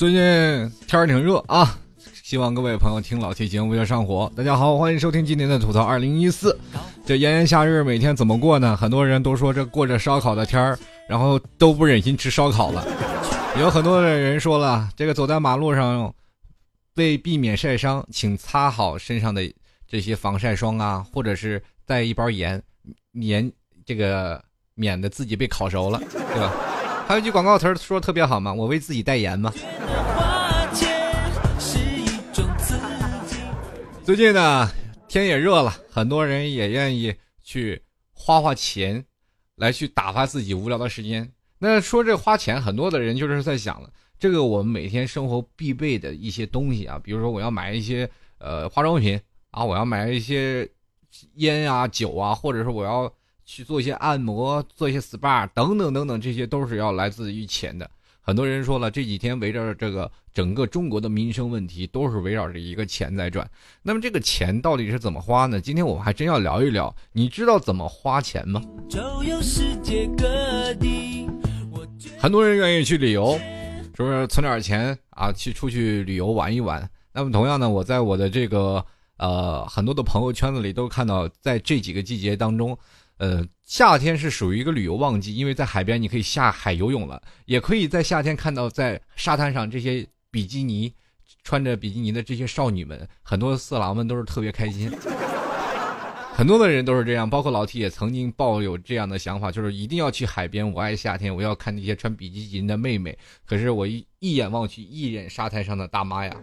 最近天儿挺热啊，希望各位朋友听老 T 节目不要上火。大家好，欢迎收听今天的吐槽二零一四。这炎炎夏日每天怎么过呢？很多人都说这过着烧烤的天儿，然后都不忍心吃烧烤了。有很多的人说了，这个走在马路上，为避免晒伤，请擦好身上的这些防晒霜啊，或者是带一包盐，免这个免得自己被烤熟了，对吧？还有一句广告词说的特别好嘛，我为自己代言嘛。最近呢，天也热了，很多人也愿意去花花钱，来去打发自己无聊的时间。那说这花钱，很多的人就是在想了，这个我们每天生活必备的一些东西啊，比如说我要买一些呃化妆品啊，我要买一些烟啊、酒啊，或者是我要去做一些按摩、做一些 SPA 等等等等，这些都是要来自于钱的。很多人说了，这几天围着这个整个中国的民生问题，都是围绕着一个钱在转。那么这个钱到底是怎么花呢？今天我们还真要聊一聊。你知道怎么花钱吗？很多人愿意去旅游，是不是存点钱啊，去出去旅游玩一玩？那么同样呢，我在我的这个呃很多的朋友圈子里都看到，在这几个季节当中。呃，夏天是属于一个旅游旺季，因为在海边你可以下海游泳了，也可以在夏天看到在沙滩上这些比基尼穿着比基尼的这些少女们，很多色狼们都是特别开心。很多的人都是这样，包括老 T 也曾经抱有这样的想法，就是一定要去海边。我爱夏天，我要看那些穿比基尼的妹妹。可是我一一眼望去，一眼沙滩上的大妈呀。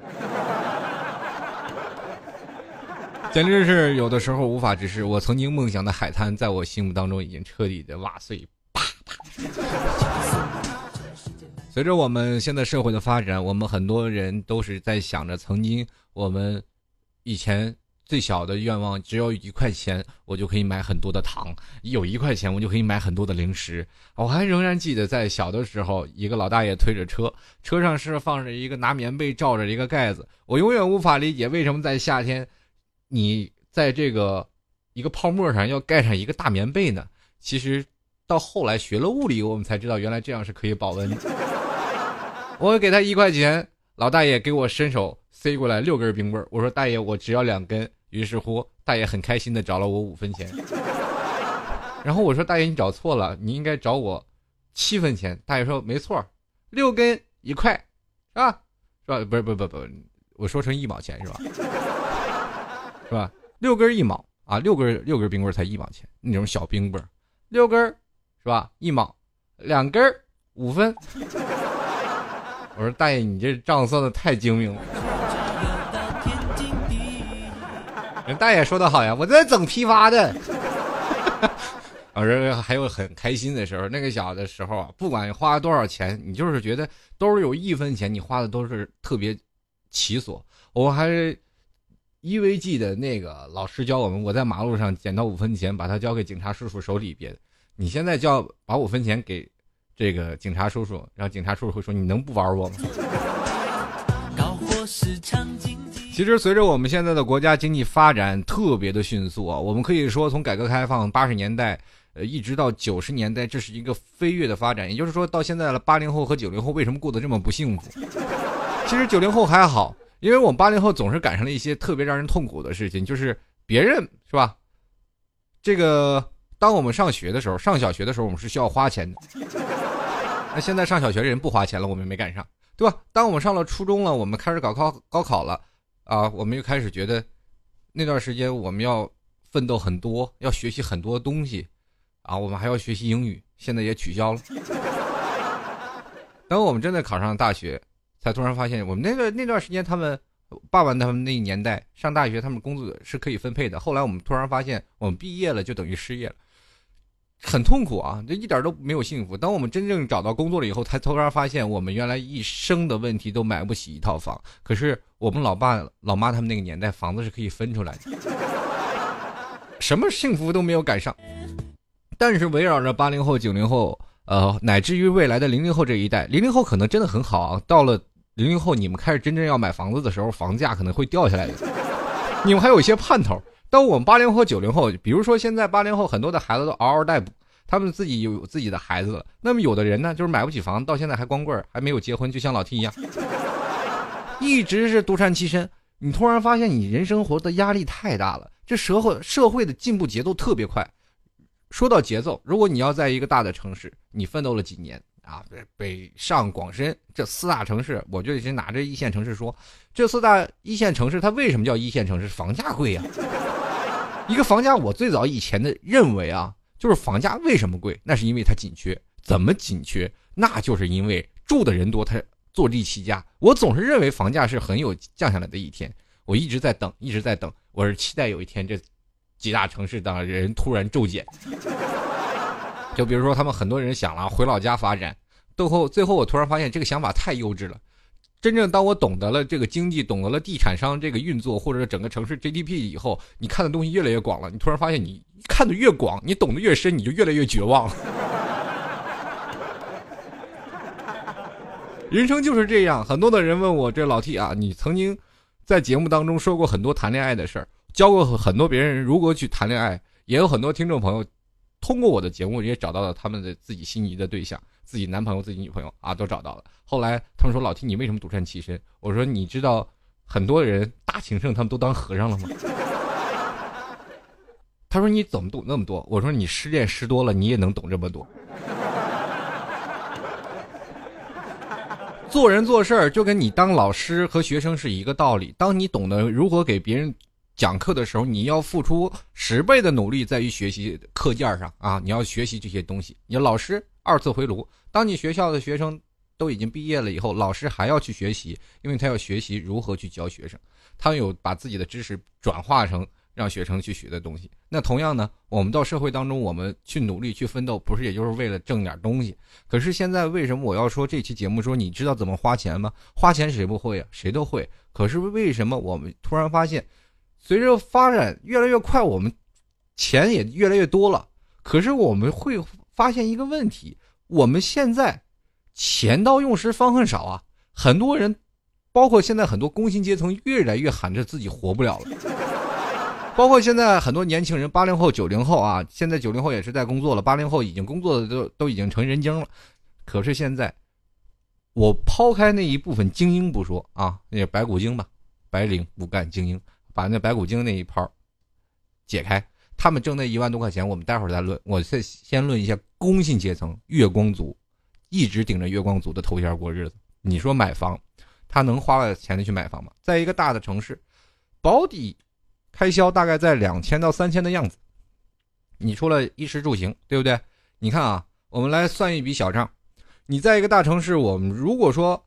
简直是有的时候无法直视。我曾经梦想的海滩，在我心目当中已经彻底的瓦碎。啪啪。随着我们现在社会的发展，我们很多人都是在想着，曾经我们以前最小的愿望，只要一块钱，我就可以买很多的糖；有一块钱，我就可以买很多的零食。我还仍然记得，在小的时候，一个老大爷推着车，车上是放着一个拿棉被罩着一个盖子。我永远无法理解，为什么在夏天。你在这个一个泡沫上要盖上一个大棉被呢？其实到后来学了物理，我们才知道原来这样是可以保温。我给他一块钱，老大爷给我伸手塞过来六根冰棍我说大爷，我只要两根。于是乎，大爷很开心的找了我五分钱。然后我说大爷，你找错了，你应该找我七分钱。大爷说没错，六根一块，是吧？是吧？不是不不不，我说成一毛钱是吧？是吧？六根一毛啊，六根六根冰棍才一毛钱，那种小冰棍，六根是吧？一毛，两根五分。我说大爷，你这账算的太精明了。人大爷说的好呀，我在整批发的。我说还有很开心的时候，那个小的时候啊，不管花多少钱，你就是觉得兜里有一分钱，你花的都是特别起所。我还是。一 v 记的那个老师教我们，我在马路上捡到五分钱，把它交给警察叔叔手里边。你现在叫把五分钱给这个警察叔叔，然后警察叔叔会说：“你能不玩我吗？”其实随着我们现在的国家经济发展特别的迅速啊，我们可以说从改革开放八十年代，呃，一直到九十年代，这是一个飞跃的发展。也就是说到现在了，八零后和九零后为什么过得这么不幸福？其实九零后还好。因为我们八零后总是赶上了一些特别让人痛苦的事情，就是别人是吧？这个当我们上学的时候，上小学的时候，我们是需要花钱的。那现在上小学的人不花钱了，我们没赶上，对吧？当我们上了初中了，我们开始搞高高考了，啊，我们又开始觉得那段时间我们要奋斗很多，要学习很多东西，啊，我们还要学习英语，现在也取消了。等我们真的考上大学。才突然发现，我们那个那段时间，他们爸爸他们那年代上大学，他们工作是可以分配的。后来我们突然发现，我们毕业了就等于失业了，很痛苦啊，这一点都没有幸福。当我们真正找到工作了以后，才突然发现，我们原来一生的问题都买不起一套房。可是我们老爸老妈他们那个年代，房子是可以分出来的，什么幸福都没有赶上。但是围绕着八零后、九零后。呃，乃至于未来的零零后这一代，零零后可能真的很好啊。到了零零后，你们开始真正要买房子的时候，房价可能会掉下来的。你们还有一些盼头。当我们八零后、九零后，比如说现在八零后很多的孩子都嗷嗷待哺，他们自己有自己的孩子了。那么有的人呢，就是买不起房，到现在还光棍，还没有结婚，就像老 T 一样。一直是独善其身。你突然发现你人生活的压力太大了，这社会社会的进步节奏特别快。说到节奏，如果你要在一个大的城市，你奋斗了几年啊，北上广深这四大城市，我就先拿这一线城市说，这四大一线城市它为什么叫一线城市？房价贵呀。一个房价，我最早以前的认为啊，就是房价为什么贵？那是因为它紧缺。怎么紧缺？那就是因为住的人多，它坐地起价。我总是认为房价是很有降下来的一天。我一直在等，一直在等。我是期待有一天这几大城市的人突然骤减。就比如说，他们很多人想了回老家发展，最后最后我突然发现这个想法太幼稚了。真正当我懂得了这个经济，懂得了地产商这个运作，或者整个城市 GDP 以后，你看的东西越来越广了。你突然发现，你看的越广，你懂得越深，你就越来越绝望。人生就是这样。很多的人问我，这老 T 啊，你曾经在节目当中说过很多谈恋爱的事儿，教过很多别人如何去谈恋爱，也有很多听众朋友通过我的节目也找到了他们的自己心仪的对象。自己男朋友、自己女朋友啊，都找到了。后来他们说：“老 T，你为什么独善其身？”我说：“你知道很多人大情圣他们都当和尚了吗？”他说：“你怎么懂那么多？”我说：“你失恋失多了，你也能懂这么多。”做人做事儿就跟你当老师和学生是一个道理。当你懂得如何给别人讲课的时候，你要付出十倍的努力在于学习课件上啊！你要学习这些东西。你老师。二次回炉。当你学校的学生都已经毕业了以后，老师还要去学习，因为他要学习如何去教学生，他有把自己的知识转化成让学生去学的东西。那同样呢，我们到社会当中，我们去努力去奋斗，不是也就是为了挣点东西？可是现在为什么我要说这期节目说你知道怎么花钱吗？花钱谁不会啊？谁都会。可是为什么我们突然发现，随着发展越来越快，我们钱也越来越多了，可是我们会。发现一个问题，我们现在钱到用时方恨少啊！很多人，包括现在很多工薪阶层，越来越喊着自己活不了了。包括现在很多年轻人，八零后、九零后啊，现在九零后也是在工作了，八零后已经工作的都都已经成人精了。可是现在，我抛开那一部分精英不说啊，那白骨精吧，白领骨干精英，把那白骨精那一泡解开。他们挣那一万多块钱，我们待会儿再论。我先先论一下工薪阶层，月光族，一直顶着月光族的头衔过日子。你说买房，他能花了钱的去买房吗？在一个大的城市，保底开销大概在两千到三千的样子。你除了衣食住行，对不对？你看啊，我们来算一笔小账。你在一个大城市，我们如果说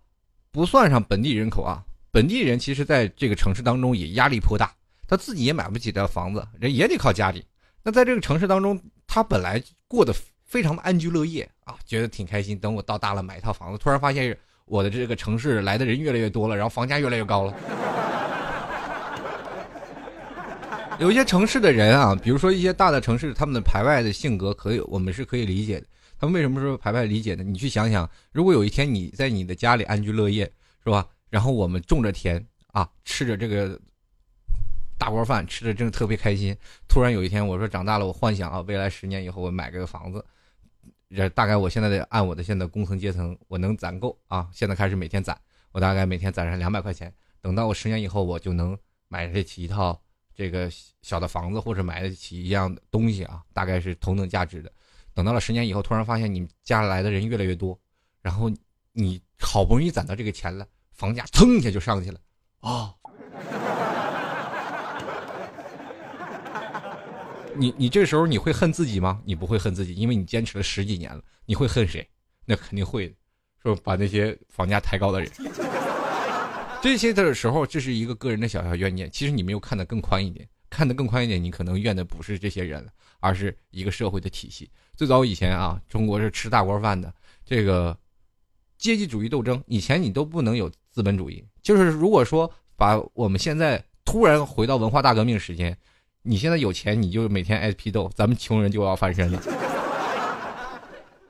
不算上本地人口啊，本地人其实在这个城市当中也压力颇大。他自己也买不起的房子，人也得靠家里。那在这个城市当中，他本来过得非常的安居乐业啊，觉得挺开心。等我到大了买一套房子，突然发现我的这个城市来的人越来越多了，然后房价越来越高了。有一些城市的人啊，比如说一些大的城市，他们的排外的性格可以，我们是可以理解的。他们为什么说排外理解呢？你去想想，如果有一天你在你的家里安居乐业，是吧？然后我们种着田啊，吃着这个。大锅饭吃的真的特别开心。突然有一天，我说长大了，我幻想啊，未来十年以后我买个房子。这大概我现在得按我的现在工层阶层，我能攒够啊。现在开始每天攒，我大概每天攒上两百块钱。等到我十年以后，我就能买得起一套这个小的房子，或者买得起一样东西啊，大概是同等价值的。等到了十年以后，突然发现你家来的人越来越多，然后你好不容易攒到这个钱了，房价蹭一下就上去了啊。你你这时候你会恨自己吗？你不会恨自己，因为你坚持了十几年了。你会恨谁？那肯定会，说把那些房价抬高的人。这些的时候，这是一个个人的小小怨念。其实你没有看得更宽一点，看得更宽一点，你可能怨的不是这些人，而是一个社会的体系。最早以前啊，中国是吃大锅饭的，这个阶级主义斗争以前你都不能有资本主义。就是如果说把我们现在突然回到文化大革命时间。你现在有钱，你就每天挨批斗，咱们穷人就要翻身了。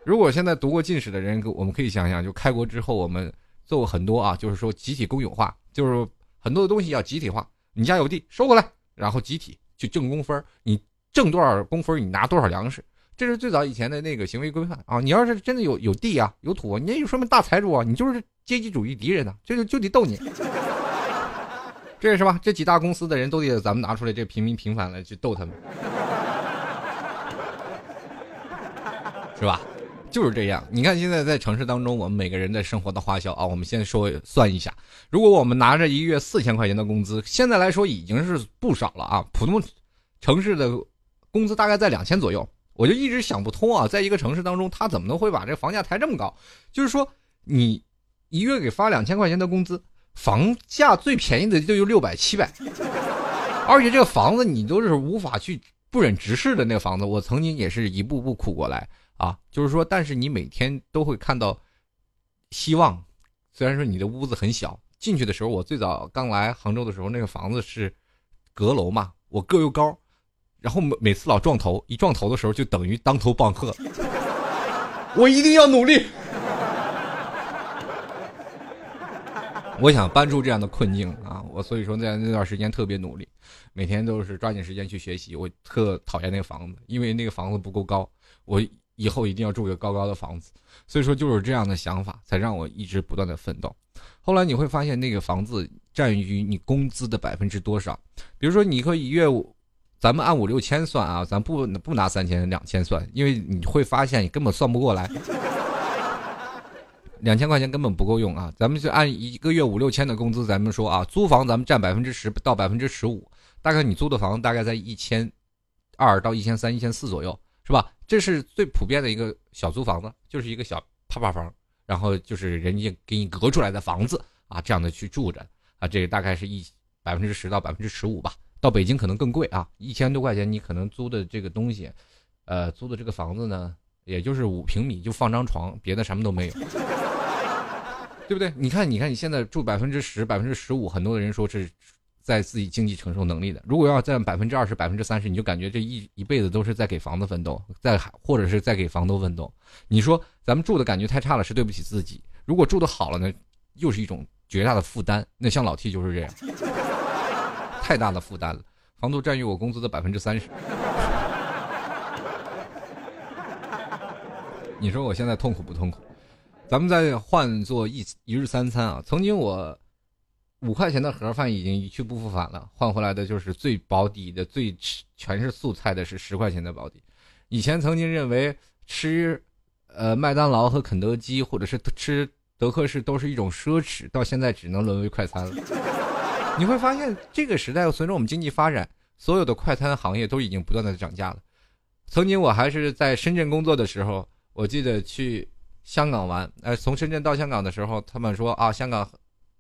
如果现在读过进士的人，我们可以想想，就开国之后，我们做过很多啊，就是说集体公有化，就是很多的东西要集体化。你家有地，收过来，然后集体去挣工分你挣多少工分你拿多少粮食，这是最早以前的那个行为规范啊。你要是真的有有地啊，有土，你也就说明大财主啊，你就是阶级主义敌人呐，这就就得斗你。这是吧？这几大公司的人都得咱们拿出来这平民平凡来去逗他们，是吧？就是这样。你看现在在城市当中，我们每个人的生活的花销啊，我们先说算一下。如果我们拿着一个月四千块钱的工资，现在来说已经是不少了啊。普通城市的工资大概在两千左右。我就一直想不通啊，在一个城市当中，他怎么能会把这房价抬这么高？就是说，你一月给发两千块钱的工资，房价最便宜的就有六百七百，而且这个房子你都是无法去不忍直视的那个房子。我曾经也是一步步苦过来啊，就是说，但是你每天都会看到希望。虽然说你的屋子很小，进去的时候，我最早刚来杭州的时候，那个房子是阁楼嘛，我个又高。然后每每次老撞头，一撞头的时候就等于当头棒喝。我一定要努力。我想搬出这样的困境啊！我所以说在那段时间特别努力，每天都是抓紧时间去学习。我特讨厌那个房子，因为那个房子不够高。我以后一定要住个高高的房子。所以说就是这样的想法，才让我一直不断的奋斗。后来你会发现，那个房子占于你工资的百分之多少？比如说，你可以月。咱们按五六千算啊，咱不不拿三千两千算，因为你会发现你根本算不过来，两千块钱根本不够用啊。咱们就按一个月五六千的工资，咱们说啊，租房咱们占百分之十到百分之十五，大概你租的房大概在一千二到一千三、一千四左右，是吧？这是最普遍的一个小租房子，就是一个小趴趴房，然后就是人家给你隔出来的房子啊，这样的去住着啊，这个大概是一百分之十到百分之十五吧。到北京可能更贵啊，一千多块钱你可能租的这个东西，呃，租的这个房子呢，也就是五平米，就放张床，别的什么都没有，对不对？你看，你看，你现在住百分之十、百分之十五，很多的人说是在自己经济承受能力的。如果要占百分之二十、百分之三十，你就感觉这一一辈子都是在给房子奋斗，在或者是在给房东奋斗。你说咱们住的感觉太差了，是对不起自己；如果住的好了呢，又是一种绝大的负担。那像老 T 就是这样。太大的负担了，房租占据我工资的百分之三十。你说我现在痛苦不痛苦？咱们再换做一一日三餐啊，曾经我五块钱的盒饭已经一去不复返了，换回来的就是最保底的、最全是素菜的是十块钱的保底。以前曾经认为吃呃麦当劳和肯德基或者是吃德克士都是一种奢侈，到现在只能沦为快餐了。你会发现，这个时代随着我们经济发展，所有的快餐行业都已经不断的涨价了。曾经我还是在深圳工作的时候，我记得去香港玩，呃，从深圳到香港的时候，他们说啊，香港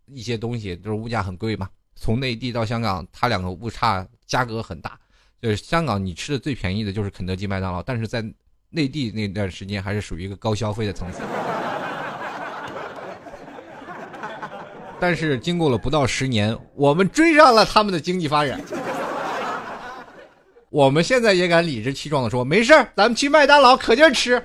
一些东西就是物价很贵嘛。从内地到香港，它两个物差价格很大。就是香港你吃的最便宜的就是肯德基、麦当劳，但是在内地那段时间还是属于一个高消费的层次。但是经过了不到十年，我们追上了他们的经济发展。我们现在也敢理直气壮的说：“没事咱们去麦当劳可劲儿吃。”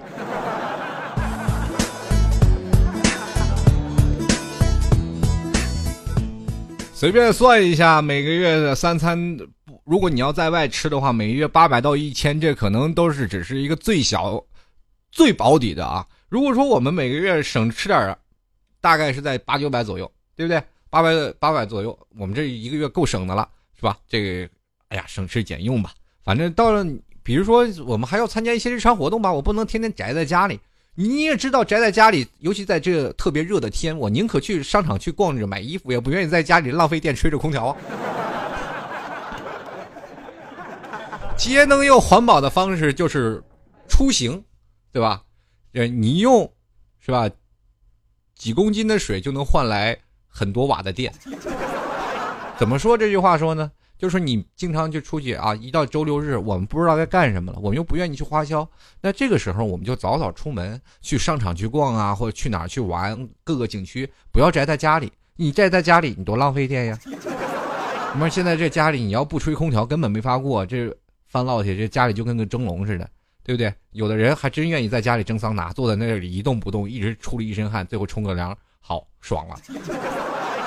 随便算一下，每个月的三餐，如果你要在外吃的话，每个月八百到一千，这可能都是只是一个最小、最保底的啊。如果说我们每个月省吃点儿大概是在八九百左右。对不对？八百八百左右，我们这一个月够省的了，是吧？这个，哎呀，省吃俭用吧。反正到了，比如说我们还要参加一些日常活动吧，我不能天天宅在家里。你也知道，宅在家里，尤其在这特别热的天，我宁可去商场去逛着买衣服，也不愿意在家里浪费电吹着空调。节能又环保的方式就是出行，对吧？呃，你用，是吧？几公斤的水就能换来。很多瓦的电，怎么说这句话说呢？就是你经常就出去啊，一到周六日，我们不知道该干什么了，我们又不愿意去花销，那这个时候我们就早早出门去商场去逛啊，或者去哪儿去玩各个景区，不要宅在家里。你宅在家里，你多浪费电呀！你说现在这家里你要不吹空调，根本没法过。这翻烙铁，这家里就跟个蒸笼似的，对不对？有的人还真愿意在家里蒸桑拿，坐在那里一动不动，一直出了一身汗，最后冲个凉。好爽了，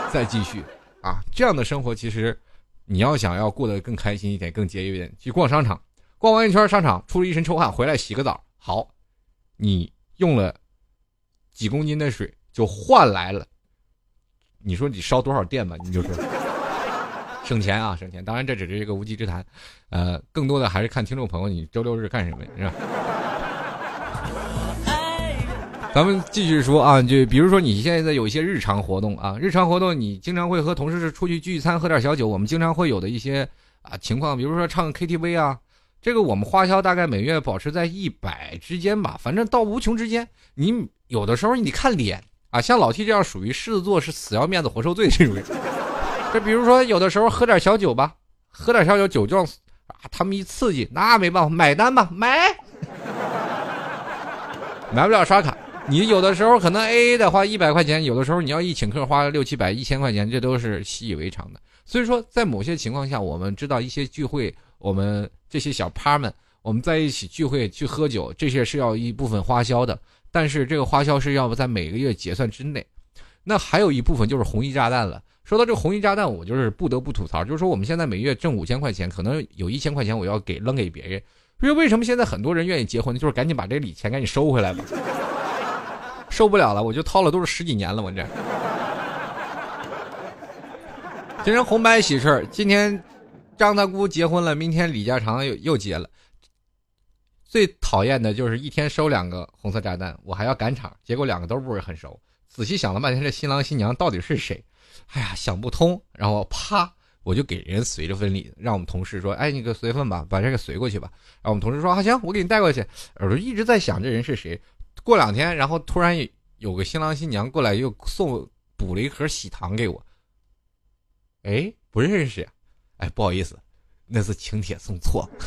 再继续啊！这样的生活其实，你要想要过得更开心一点、更节约一点，去逛商场，逛完一圈商场，出了一身臭汗，回来洗个澡，好，你用了几公斤的水，就换来了，你说你烧多少电吧？你就说，省钱啊，省钱。当然这只是一个无稽之谈，呃，更多的还是看听众朋友你周六日干什么，是吧？咱们继续说啊，就比如说你现在有一些日常活动啊，日常活动你经常会和同事出去聚餐喝点小酒，我们经常会有的一些啊情况，比如说唱 KTV 啊，这个我们花销大概每月保持在一百之间吧，反正到无穷之间。你有的时候你看脸啊，像老 T 这样属于狮子座是死要面子活受罪这种人。这比如说有的时候喝点小酒吧，喝点小酒酒壮啊，他们一刺激，那没办法买单吧，买，买不了刷卡。你有的时候可能 A A 的花一百块钱，有的时候你要一请客花六七百、一千块钱，这都是习以为常的。所以说，在某些情况下，我们知道一些聚会，我们这些小趴们，我们在一起聚会去喝酒，这些是要一部分花销的。但是这个花销是要不在每个月结算之内。那还有一部分就是红衣炸弹了。说到这红衣炸弹，我就是不得不吐槽，就是说我们现在每月挣五千块钱，可能有一千块钱我要给扔给别人。因为为什么现在很多人愿意结婚，就是赶紧把这礼钱赶紧收回来吧。受不了了，我就掏了都是十几年了，我这。今天红白喜事今天张大姑结婚了，明天李家长又又结了。最讨厌的就是一天收两个红色炸弹，我还要赶场，结果两个都不是很熟。仔细想了半天，这新郎新娘到底是谁？哎呀，想不通。然后啪，我就给人随着份礼，让我们同事说：“哎，你给随份吧，把这个随过去吧。”然后我们同事说：“啊，行，我给你带过去。”我就一直在想这人是谁。过两天，然后突然有个新郎新娘过来，又送补了一盒喜糖给我。哎，不认识！哎，不好意思，那是请帖送错。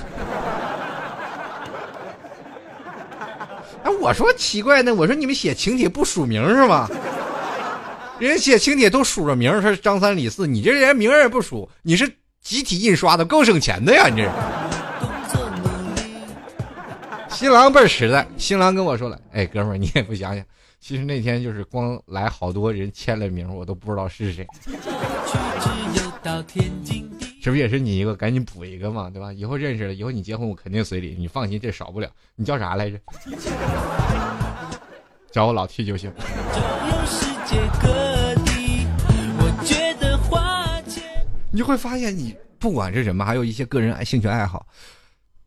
哎，我说奇怪呢，我说你们写请帖不署名是吗？人家写请帖都署着名，说张三李四，你这人名也不署，你是集体印刷的，够省钱的呀，你这。新郎倍儿实在，新郎跟我说了：“哎，哥们儿，你也不想想，其实那天就是光来好多人签了名，我都不知道是谁。这不也是你一个？赶紧补一个嘛，对吧？以后认识了，以后你结婚我肯定随礼，你放心，这少不了。你叫啥来着？叫我老 T 就行。你会发现，你不管是什么，还有一些个人爱兴趣爱好。”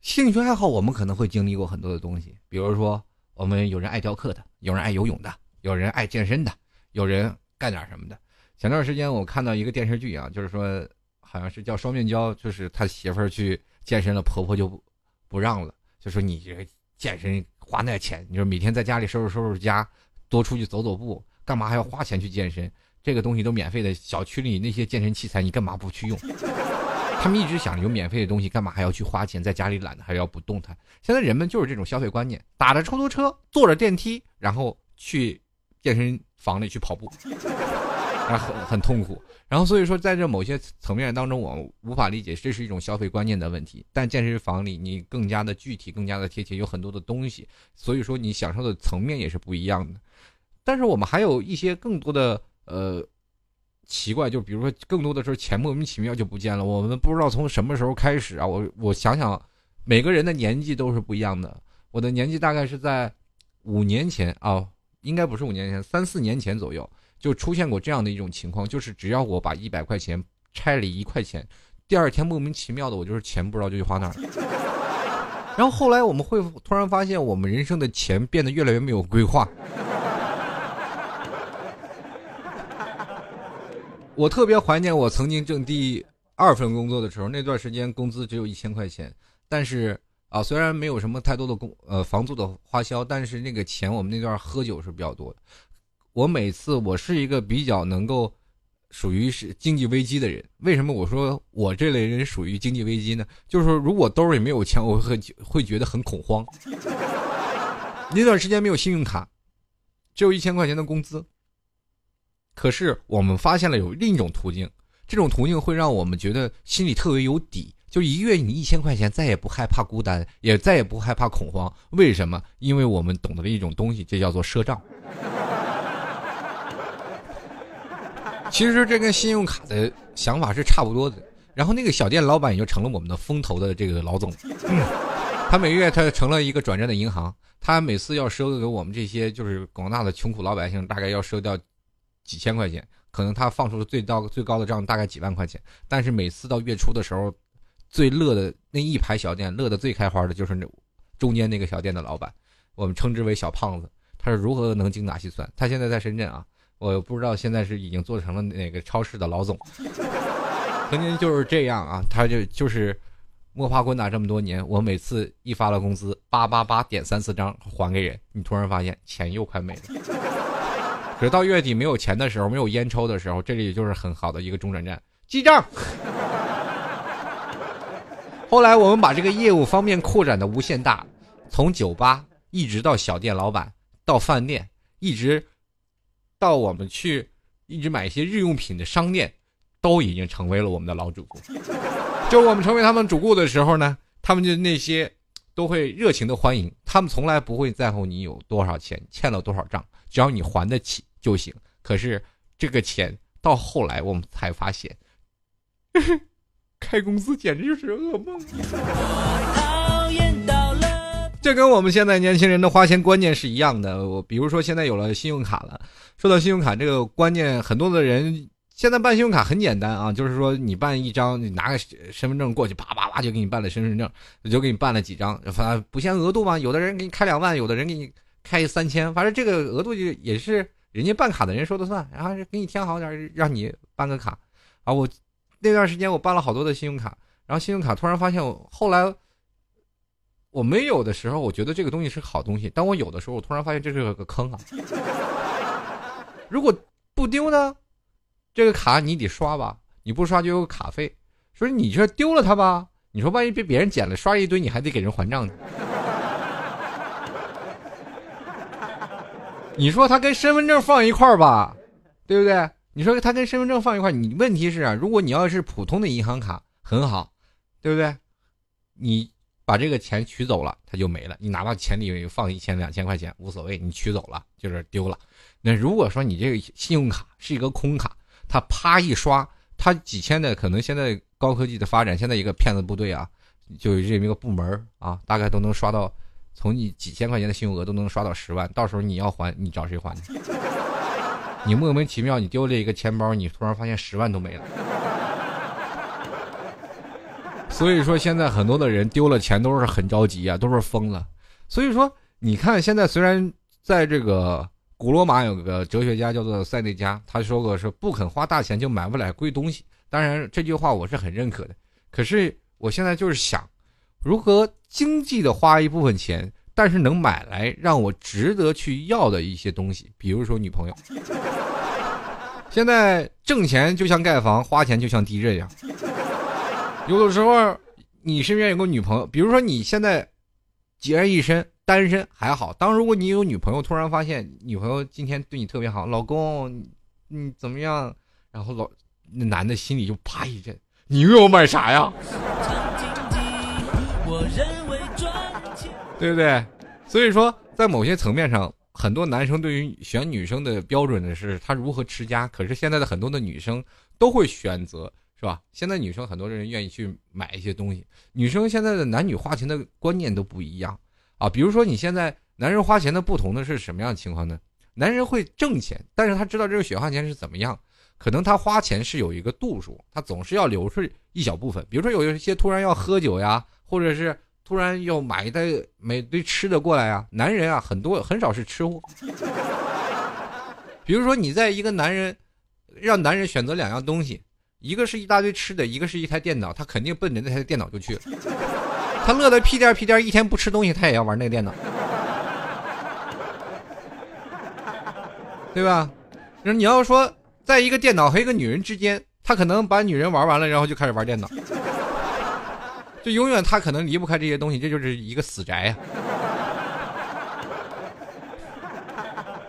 兴趣爱好，我们可能会经历过很多的东西，比如说，我们有人爱雕刻的，有人爱游泳的，有人爱健身的，有人干点什么的。前段时间我看到一个电视剧啊，就是说，好像是叫双面胶，就是他媳妇儿去健身了，婆婆就不不让了，就说你这健身花那钱，你说每天在家里收拾收拾家，多出去走走步，干嘛还要花钱去健身？这个东西都免费的，小区里那些健身器材你干嘛不去用？他们一直想有免费的东西，干嘛还要去花钱？在家里懒得，还要不动弹。现在人们就是这种消费观念：打着出租车，坐着电梯，然后去健身房里去跑步，然后很很痛苦。然后所以说，在这某些层面当中，我无法理解这是一种消费观念的问题。但健身房里你更加的具体，更加的贴切，有很多的东西，所以说你享受的层面也是不一样的。但是我们还有一些更多的呃。奇怪，就比如说，更多的时候钱莫名其妙就不见了。我们不知道从什么时候开始啊。我我想想，每个人的年纪都是不一样的。我的年纪大概是在五年前啊，应该不是五年前，三四年前左右就出现过这样的一种情况，就是只要我把一百块钱拆了一块钱，第二天莫名其妙的我就是钱不知道就去花哪儿。然后后来我们会突然发现，我们人生的钱变得越来越没有规划。我特别怀念我曾经挣第二份工作的时候，那段时间工资只有一千块钱，但是啊，虽然没有什么太多的工呃房租的花销，但是那个钱我们那段喝酒是比较多的。我每次我是一个比较能够属于是经济危机的人，为什么我说我这类人属于经济危机呢？就是说，如果兜里没有钱，我会会觉得很恐慌。那段时间没有信用卡，只有一千块钱的工资。可是我们发现了有另一种途径，这种途径会让我们觉得心里特别有底，就一月你一千块钱，再也不害怕孤单，也再也不害怕恐慌。为什么？因为我们懂得了一种东西，这叫做赊账。其实这跟信用卡的想法是差不多的。然后那个小店老板也就成了我们的风投的这个老总，他每月他成了一个转账的银行，他每次要赊给我们这些就是广大的穷苦老百姓，大概要赊掉。几千块钱，可能他放出的最高最高的账大概几万块钱，但是每次到月初的时候，最乐的那一排小店乐得最开花的就是那中间那个小店的老板，我们称之为小胖子。他是如何能精打细算？他现在在深圳啊，我不知道现在是已经做成了哪个超市的老总。曾经就是这样啊，他就就是摸爬滚打这么多年，我每次一发了工资，八八八点三四张还给人，你突然发现钱又快没了。可是到月底没有钱的时候，没有烟抽的时候，这里就是很好的一个中转站，记账。后来我们把这个业务方面扩展的无限大，从酒吧一直到小店老板。到饭店，一直到我们去，一直买一些日用品的商店，都已经成为了我们的老主顾。就我们成为他们主顾的时候呢，他们就那些都会热情的欢迎。他们从来不会在乎你有多少钱，欠了多少账，只要你还得起就行。可是这个钱到后来我们才发现，开公司简直就是噩梦。这跟我们现在年轻人的花钱观念是一样的。我比如说，现在有了信用卡了。说到信用卡这个观念，很多的人现在办信用卡很简单啊，就是说你办一张，你拿个身份证过去，啪啪啪就给你办了身份证，就给你办了几张，反正不限额度嘛。有的人给你开两万，有的人给你开三千，反正这个额度就也是人家办卡的人说的算，然后给你填好点，让你办个卡。啊，我那段时间我办了好多的信用卡，然后信用卡突然发现我后来。我没有的时候，我觉得这个东西是好东西；当我有的时候，我突然发现这是个坑啊！如果不丢呢？这个卡你得刷吧？你不刷就有卡费。所以你这丢了它吧？你说万一被别人捡了，刷一堆，你还得给人还账呢。你说他跟身份证放一块儿吧，对不对？你说他跟身份证放一块儿，你问题是啊，如果你要是普通的银行卡，很好，对不对？你。把这个钱取走了，它就没了。你哪怕钱里放一千、两千块钱无所谓，你取走了就是丢了。那如果说你这个信用卡是一个空卡，它啪一刷，它几千的可能现在高科技的发展，现在一个骗子部队啊，就这么一个部门啊，大概都能刷到，从你几千块钱的信用额都能刷到十万。到时候你要还，你找谁还？你莫名其妙你丢了一个钱包，你突然发现十万都没了。所以说，现在很多的人丢了钱都是很着急啊，都是疯了。所以说，你看现在虽然在这个古罗马有个哲学家叫做塞内加，他说过是不肯花大钱就买不来贵东西。当然这句话我是很认可的。可是我现在就是想，如何经济的花一部分钱，但是能买来让我值得去要的一些东西，比如说女朋友。现在挣钱就像盖房，花钱就像地震一样。有的时候，你身边有个女朋友，比如说你现在孑然一身，单身还好。当如果你有女朋友，突然发现女朋友今天对你特别好，老公，你怎么样？然后老那男的心里就啪一震，你又要买啥呀？对不对？所以说，在某些层面上，很多男生对于选女生的标准呢是他如何持家，可是现在的很多的女生都会选择。是吧？现在女生很多人愿意去买一些东西。女生现在的男女花钱的观念都不一样啊。比如说，你现在男人花钱的不同的是什么样的情况呢？男人会挣钱，但是他知道这个血汗钱是怎么样，可能他花钱是有一个度数，他总是要留出一小部分。比如说，有一些突然要喝酒呀，或者是突然要买一袋买堆吃的过来啊。男人啊，很多很少是吃货。比如说，你在一个男人让男人选择两样东西。一个是一大堆吃的，一个是一台电脑，他肯定奔着那台电脑就去了。他乐得屁颠屁颠，一天不吃东西，他也要玩那个电脑，对吧？那你要说，在一个电脑和一个女人之间，他可能把女人玩完了，然后就开始玩电脑，就永远他可能离不开这些东西，这就是一个死宅呀。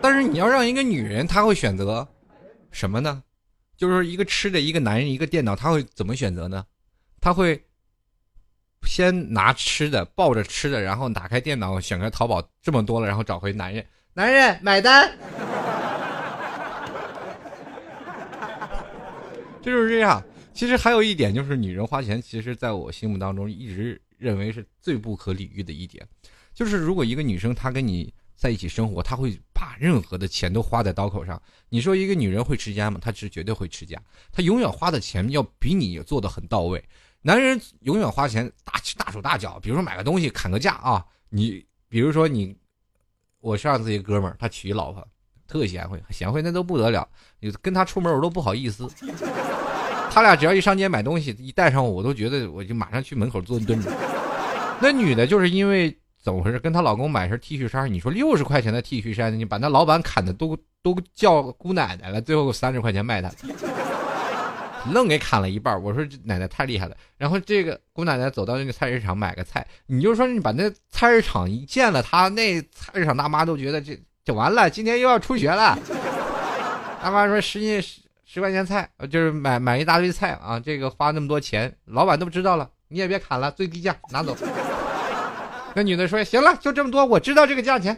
但是你要让一个女人，她会选择什么呢？就是一个吃的，一个男人，一个电脑，他会怎么选择呢？他会先拿吃的，抱着吃的，然后打开电脑，选个淘宝这么多了，然后找回男人，男人买单。这 就是这样。其实还有一点，就是女人花钱，其实在我心目当中一直认为是最不可理喻的一点，就是如果一个女生她跟你在一起生活，她会把任何的钱都花在刀口上。你说一个女人会持家吗？她是绝对会持家，她永远花的钱要比你做的很到位。男人永远花钱大大手大脚，比如说买个东西砍个价啊，你比如说你，我上次一哥们儿他娶一老婆，特贤惠，贤惠那都不得了，你跟他出门我都不好意思。他俩只要一上街买东西，一带上我，我都觉得我就马上去门口坐蹲着。那女的就是因为怎么回事？跟她老公买身 T 恤衫，你说六十块钱的 T 恤衫，你把那老板砍的都都叫姑奶奶了，最后三十块钱卖他。愣给砍了一半，我说这奶奶太厉害了。然后这个姑奶奶走到那个菜市场买个菜，你就说你把那菜市场一见了，她那菜市场大妈都觉得这这完了，今天又要出血了。大妈说十斤十块钱菜，就是买买一大堆菜啊，这个花那么多钱，老板都知道了，你也别砍了，最低价拿走。那女的说行了，就这么多，我知道这个价钱。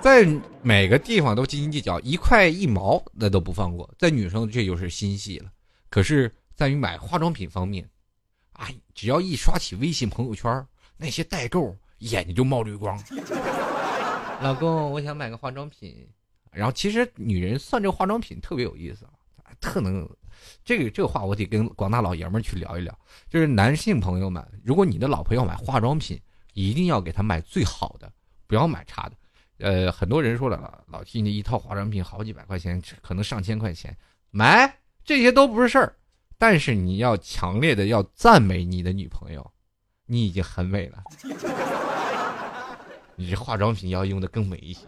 在每个地方都斤斤计较，一块一毛那都不放过。在女生这就是心细了。可是，在于买化妆品方面，哎，只要一刷起微信朋友圈，那些代购眼睛就冒绿光。老公，我想买个化妆品。然后，其实女人算这化妆品特别有意思，特能。这个这个话我得跟广大老爷们去聊一聊。就是男性朋友们，如果你的老婆要买化妆品，一定要给她买最好的，不要买差的。呃，很多人说了，老 T 那一套化妆品好几百块钱，可能上千块钱，买这些都不是事儿。但是你要强烈的要赞美你的女朋友，你已经很美了，你这化妆品要用的更美一些。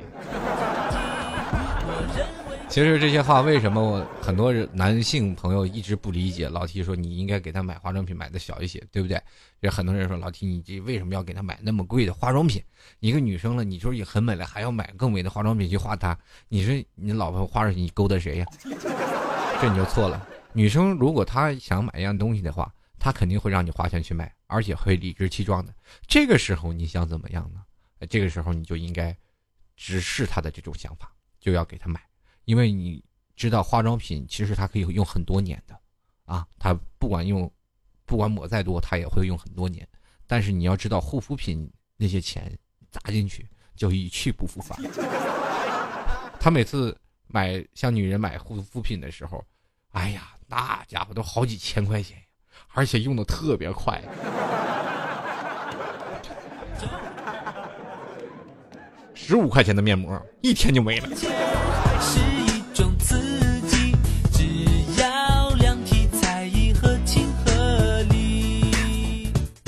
其实这些话为什么我很多男性朋友一直不理解？老 T 说你应该给他买化妆品买的小一些，对不对？也很多人说老 T 你这为什么要给他买那么贵的化妆品？一个女生了，你说也很美了，还要买更美的化妆品去画她？你说你老婆花出去，你勾搭谁呀？这你就错了。女生如果她想买一样东西的话，她肯定会让你花钱去买，而且会理直气壮的。这个时候你想怎么样呢？这个时候你就应该直视她的这种想法，就要给他买。因为你知道化妆品其实它可以用很多年的，啊，它不管用，不管抹再多，它也会用很多年。但是你要知道护肤品那些钱砸进去就一去不复返。他每次买像女人买护肤品的时候，哎呀，那家伙都好几千块钱，而且用的特别快，十五块钱的面膜一天就没了。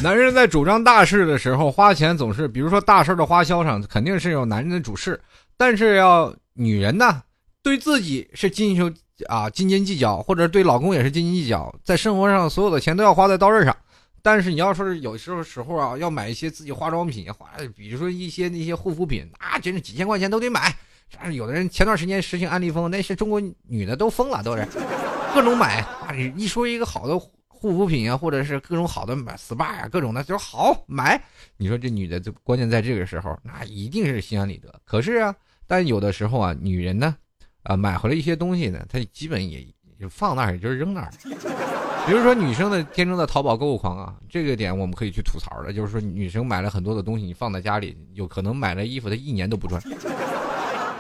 男人在主张大事的时候花钱总是，比如说大事的花销上肯定是有男人的主事，但是要女人呢，对自己是斤斤啊斤斤计较，或者对老公也是斤斤计较，在生活上所有的钱都要花在刀刃上。但是你要说是有时候时候啊，要买一些自己化妆品，化比如说一些那些护肤品，那真是几千块钱都得买。但是有的人前段时间实行安利风，那些中国女的都疯了，都是各种买。啊一说一个好的。护肤品啊，或者是各种好的买 SPA 呀，各种的就好买。你说这女的就关键在这个时候，那一定是心安理得。可是啊，但有的时候啊，女人呢，啊买回来一些东西呢，她基本也就放那儿，也就是扔那儿。比如说女生的天生的淘宝购物狂啊，这个点我们可以去吐槽的，就是说女生买了很多的东西，你放在家里，有可能买了衣服，她一年都不穿。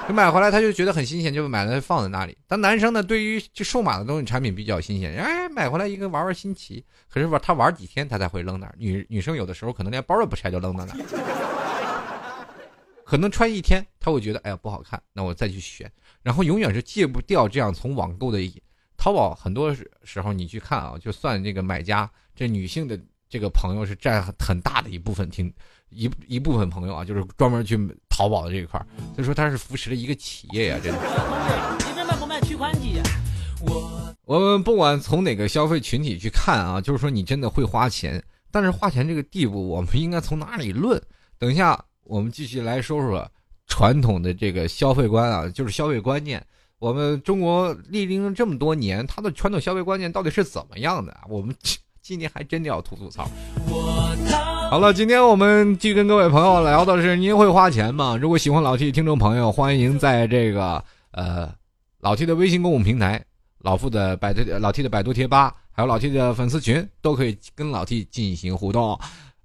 就买回来，她就觉得很新鲜，就买了放在那里。但男生呢，对于就数码的东西产品比较新鲜，哎，买回来一个玩玩新奇。可是玩他玩几天，他才会扔那儿。女女生有的时候可能连包都不拆就扔在那儿，可能穿一天，他会觉得哎呀不好看，那我再去选。然后永远是戒不掉这样从网购的瘾淘宝，很多时候你去看啊，就算这个买家，这女性的这个朋友是占很大的一部分听。一一部分朋友啊，就是专门去淘宝的这一块所以说他是扶持了一个企业呀，真的。你这卖不卖取款机？我我们不管从哪个消费群体去看啊，就是说你真的会花钱，但是花钱这个地步，我们应该从哪里论？等一下我们继续来说说传统的这个消费观啊，就是消费观念。我们中国历经这么多年，它的传统消费观念到底是怎么样的？我们今年还真的要吐吐槽。好了，今天我们继续跟各位朋友聊的是您会花钱吗？如果喜欢老 T 听众朋友，欢迎在这个呃老 T 的微信公共平台、老傅的百度、老 T 的百度贴吧，还有老 T 的粉丝群，都可以跟老 T 进行互动。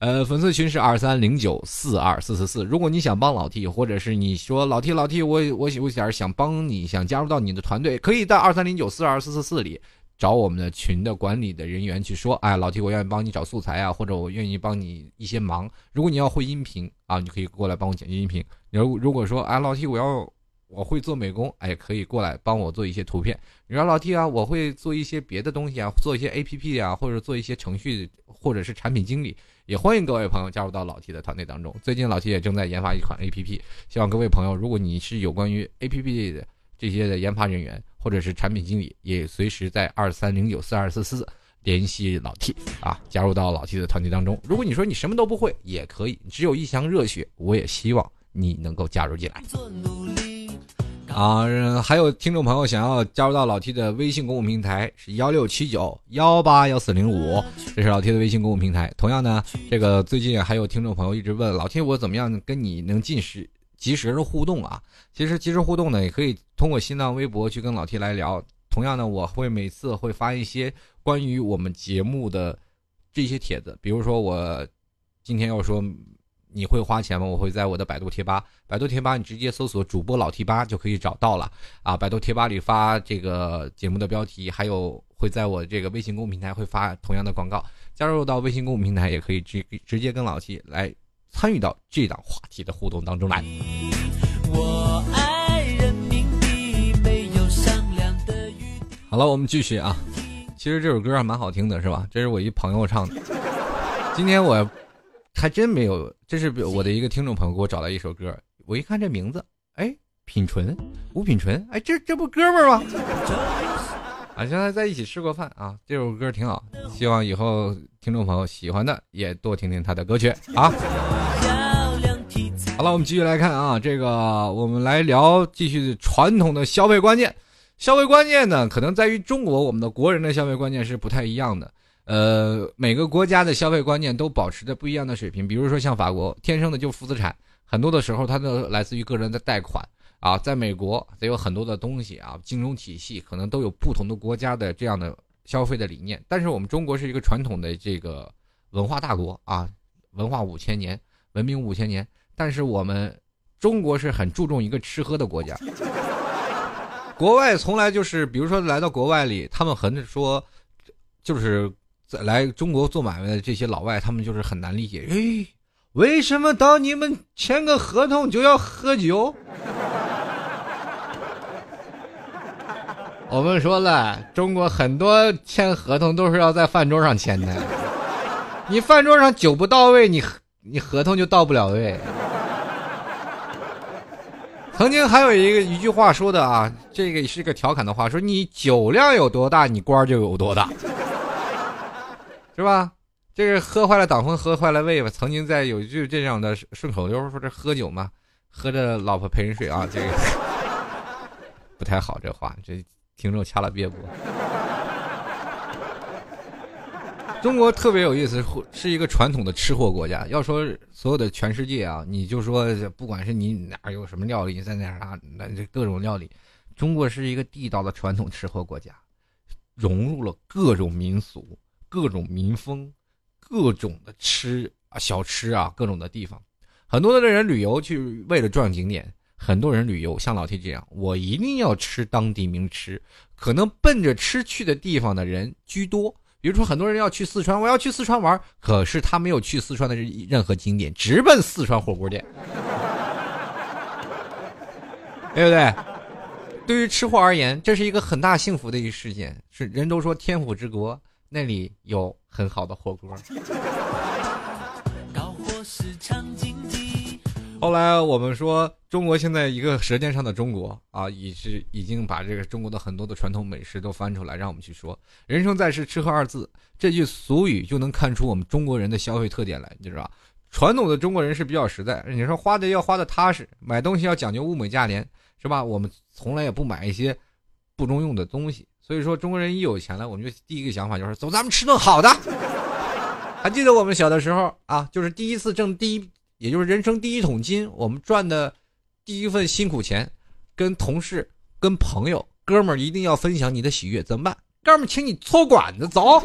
呃，粉丝群是二三零九四二四四四。如果你想帮老 T，或者是你说老 T 老 T，我我我点想帮你，想加入到你的团队，可以在二三零九四二四四四里找我们的群的管理的人员去说，哎，老 T，我愿意帮你找素材啊，或者我愿意帮你一些忙。如果你要会音频啊，你可以过来帮我剪辑音频。如如果说，哎，老 T，我要我会做美工，哎，可以过来帮我做一些图片。你说老 T 啊，我会做一些别的东西啊，做一些 APP 啊，或者做一些程序，或者是产品经理。也欢迎各位朋友加入到老 T 的团队当中。最近老 T 也正在研发一款 A P P，希望各位朋友，如果你是有关于 A P P 的这些的研发人员或者是产品经理，也随时在二三零九四二四四联系老 T 啊，加入到老 T 的团队当中。如果你说你什么都不会，也可以，只有一腔热血，我也希望你能够加入进来。啊，还有听众朋友想要加入到老 T 的微信公共平台是幺六七九幺八幺四零五，这是老 T 的微信公共平台。同样呢，这个最近还有听众朋友一直问老 T 我怎么样跟你能进时及时的互动啊？其实及时互动呢，也可以通过新浪微博去跟老 T 来聊。同样呢，我会每次会发一些关于我们节目的这些帖子，比如说我今天要说。你会花钱吗？我会在我的百度贴吧，百度贴吧你直接搜索主播老 T 八就可以找到了啊。百度贴吧里发这个节目的标题，还有会在我这个微信公平台会发同样的广告。加入到微信公平台也可以直直接跟老 T 来参与到这档话题的互动当中来。好了，我们继续啊。其实这首歌还蛮好听的，是吧？这是我一朋友唱的。今天我。还真没有，这是我的一个听众朋友给我找来一首歌，我一看这名字，哎，品纯，吴品纯，哎，这这不哥们儿吗？啊，现在在一起吃过饭啊，这首歌挺好，希望以后听众朋友喜欢的也多听听他的歌曲啊。好了，我们继续来看啊，这个我们来聊继续传统的消费观念，消费观念呢，可能在于中国，我们的国人的消费观念是不太一样的。呃，每个国家的消费观念都保持着不一样的水平。比如说像法国，天生的就负资产，很多的时候它都来自于个人的贷款啊。在美国，得有很多的东西啊，金融体系可能都有不同的国家的这样的消费的理念。但是我们中国是一个传统的这个文化大国啊，文化五千年，文明五千年。但是我们中国是很注重一个吃喝的国家。国外从来就是，比如说来到国外里，他们很说，就是。来中国做买卖的这些老外，他们就是很难理解。哎，为什么当你们签个合同就要喝酒？我们说了，中国很多签合同都是要在饭桌上签的。你饭桌上酒不到位，你你合同就到不了位。曾经还有一个一句话说的啊，这个是个调侃的话，说你酒量有多大，你官就有多大。是吧？这是喝坏了挡风，喝坏了胃吧。曾经在有一句这样的顺口溜，说这喝酒嘛，喝着老婆陪人睡啊，这个不太好。这话，这听众掐了别播。中国特别有意思，是一个传统的吃货国家。要说所有的全世界啊，你就说不管是你哪有什么料理，在哪啥，那这各种料理，中国是一个地道的传统吃货国家，融入了各种民俗。各种民风，各种的吃啊，小吃啊，各种的地方，很多的人旅游去为了转景点，很多人旅游像老 T 这样，我一定要吃当地名吃，可能奔着吃去的地方的人居多。比如说，很多人要去四川，我要去四川玩，可是他没有去四川的任何景点，直奔四川火锅店，对不对？对于吃货而言，这是一个很大幸福的一事件。是人都说天府之国。那里有很好的火锅。后来我们说，中国现在一个《舌尖上的中国》啊，已是已经把这个中国的很多的传统美食都翻出来，让我们去说“人生在世，吃喝二字”这句俗语，就能看出我们中国人的消费特点来，你知道吧？传统的中国人是比较实在，你说花的要花的踏实，买东西要讲究物美价廉，是吧？我们从来也不买一些不中用的东西。所以说，中国人一有钱了，我们就第一个想法就是走，咱们吃顿好的。还记得我们小的时候啊，就是第一次挣第一，也就是人生第一桶金，我们赚的第一份辛苦钱，跟同事、跟朋友、哥们儿一定要分享你的喜悦，怎么办？哥们儿，请你搓馆子，走，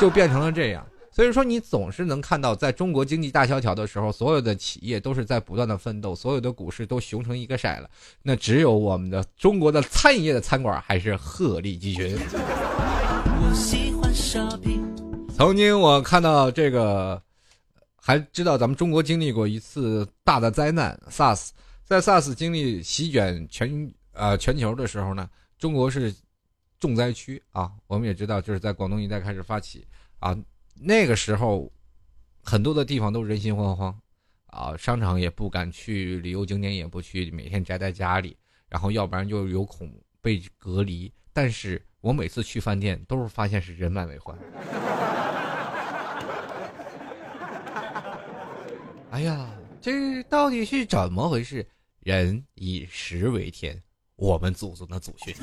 就变成了这样。所以说，你总是能看到，在中国经济大萧条的时候，所有的企业都是在不断的奋斗，所有的股市都熊成一个色了。那只有我们的中国的餐饮业的餐馆还是鹤立鸡群。曾经我看到这个，还知道咱们中国经历过一次大的灾难 SARS，在 SARS 经历席卷全呃全球的时候呢，中国是重灾区啊。我们也知道，就是在广东一带开始发起啊。那个时候，很多的地方都人心惶惶，啊，商场也不敢去，旅游景点也不去，每天宅在家里，然后要不然就有恐被隔离。但是我每次去饭店，都是发现是人满为患。哎呀，这到底是怎么回事？人以食为天，我们祖宗的祖训。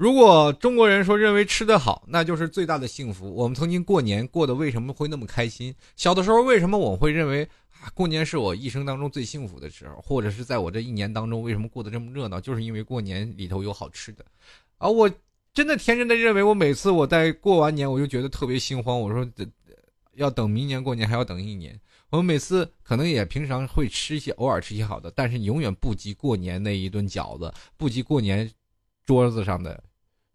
如果中国人说认为吃得好，那就是最大的幸福。我们曾经过年过得为什么会那么开心？小的时候为什么我会认为啊，过年是我一生当中最幸福的时候？或者是在我这一年当中为什么过得这么热闹？就是因为过年里头有好吃的。啊，我真的天真的认为，我每次我在过完年，我就觉得特别心慌。我说，要等明年过年还要等一年。我们每次可能也平常会吃一些，偶尔吃些好的，但是永远不及过年那一顿饺子，不及过年桌子上的。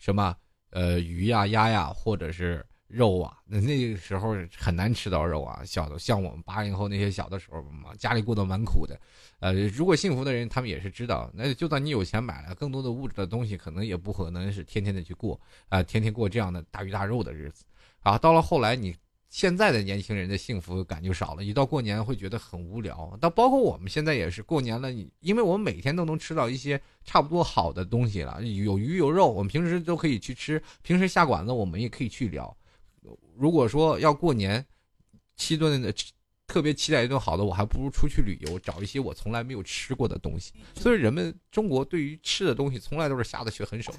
什么呃鱼呀鸭呀或者是肉啊，那那个时候很难吃到肉啊。小的像我们八零后那些小的时候嘛，家里过得蛮苦的。呃，如果幸福的人，他们也是知道，那就算你有钱买了更多的物质的东西，可能也不可能是天天的去过啊，天天过这样的大鱼大肉的日子啊。到了后来你。现在的年轻人的幸福感就少了，一到过年会觉得很无聊。但包括我们现在也是过年了，因为我们每天都能吃到一些差不多好的东西了，有鱼有肉，我们平时都可以去吃。平时下馆子我们也可以去聊。如果说要过年，七顿的特别期待一顿好的，我还不如出去旅游，找一些我从来没有吃过的东西。所以人们中国对于吃的东西从来都是下的血狠手。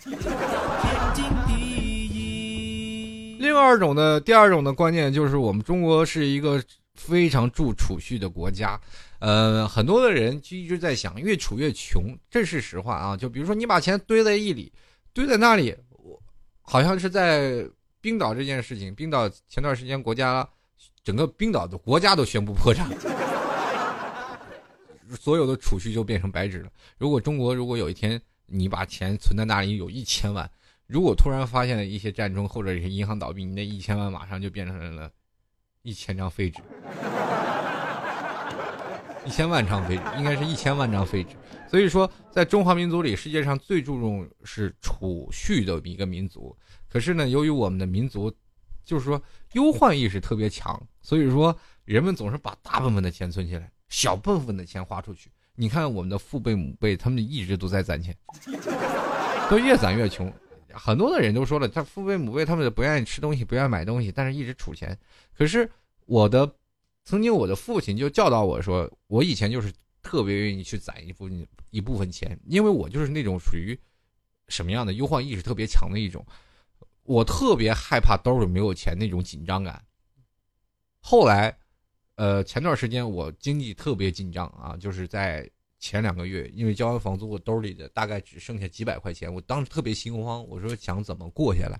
另二种的第二种的观念就是，我们中国是一个非常重储蓄的国家，呃，很多的人就一直在想，越储越穷，这是实话啊。就比如说，你把钱堆在一里，堆在那里，我好像是在冰岛这件事情，冰岛前段时间国家整个冰岛的国家都宣布破产，所有的储蓄就变成白纸了。如果中国如果有一天你把钱存在那里，有一千万。如果突然发现了一些战争或者是银行倒闭，你那一千万马上就变成了一千张废纸，一千万张废纸，应该是一千万张废纸。所以说，在中华民族里，世界上最注重是储蓄的一个民族。可是呢，由于我们的民族就是说忧患意识特别强，所以说人们总是把大部分的钱存起来，小部分的钱花出去。你看我们的父辈母辈，他们一直都在攒钱，都越攒越穷。很多的人都说了，他父辈母辈他们不愿意吃东西，不愿意买东西，但是一直储钱。可是我的曾经我的父亲就教导我说，我以前就是特别愿意去攒一部分一部分钱，因为我就是那种属于什么样的忧患意识特别强的一种，我特别害怕兜里没有钱那种紧张感。后来，呃，前段时间我经济特别紧张啊，就是在。前两个月，因为交完房租，我兜里的大概只剩下几百块钱。我当时特别心慌，我说想怎么过下来。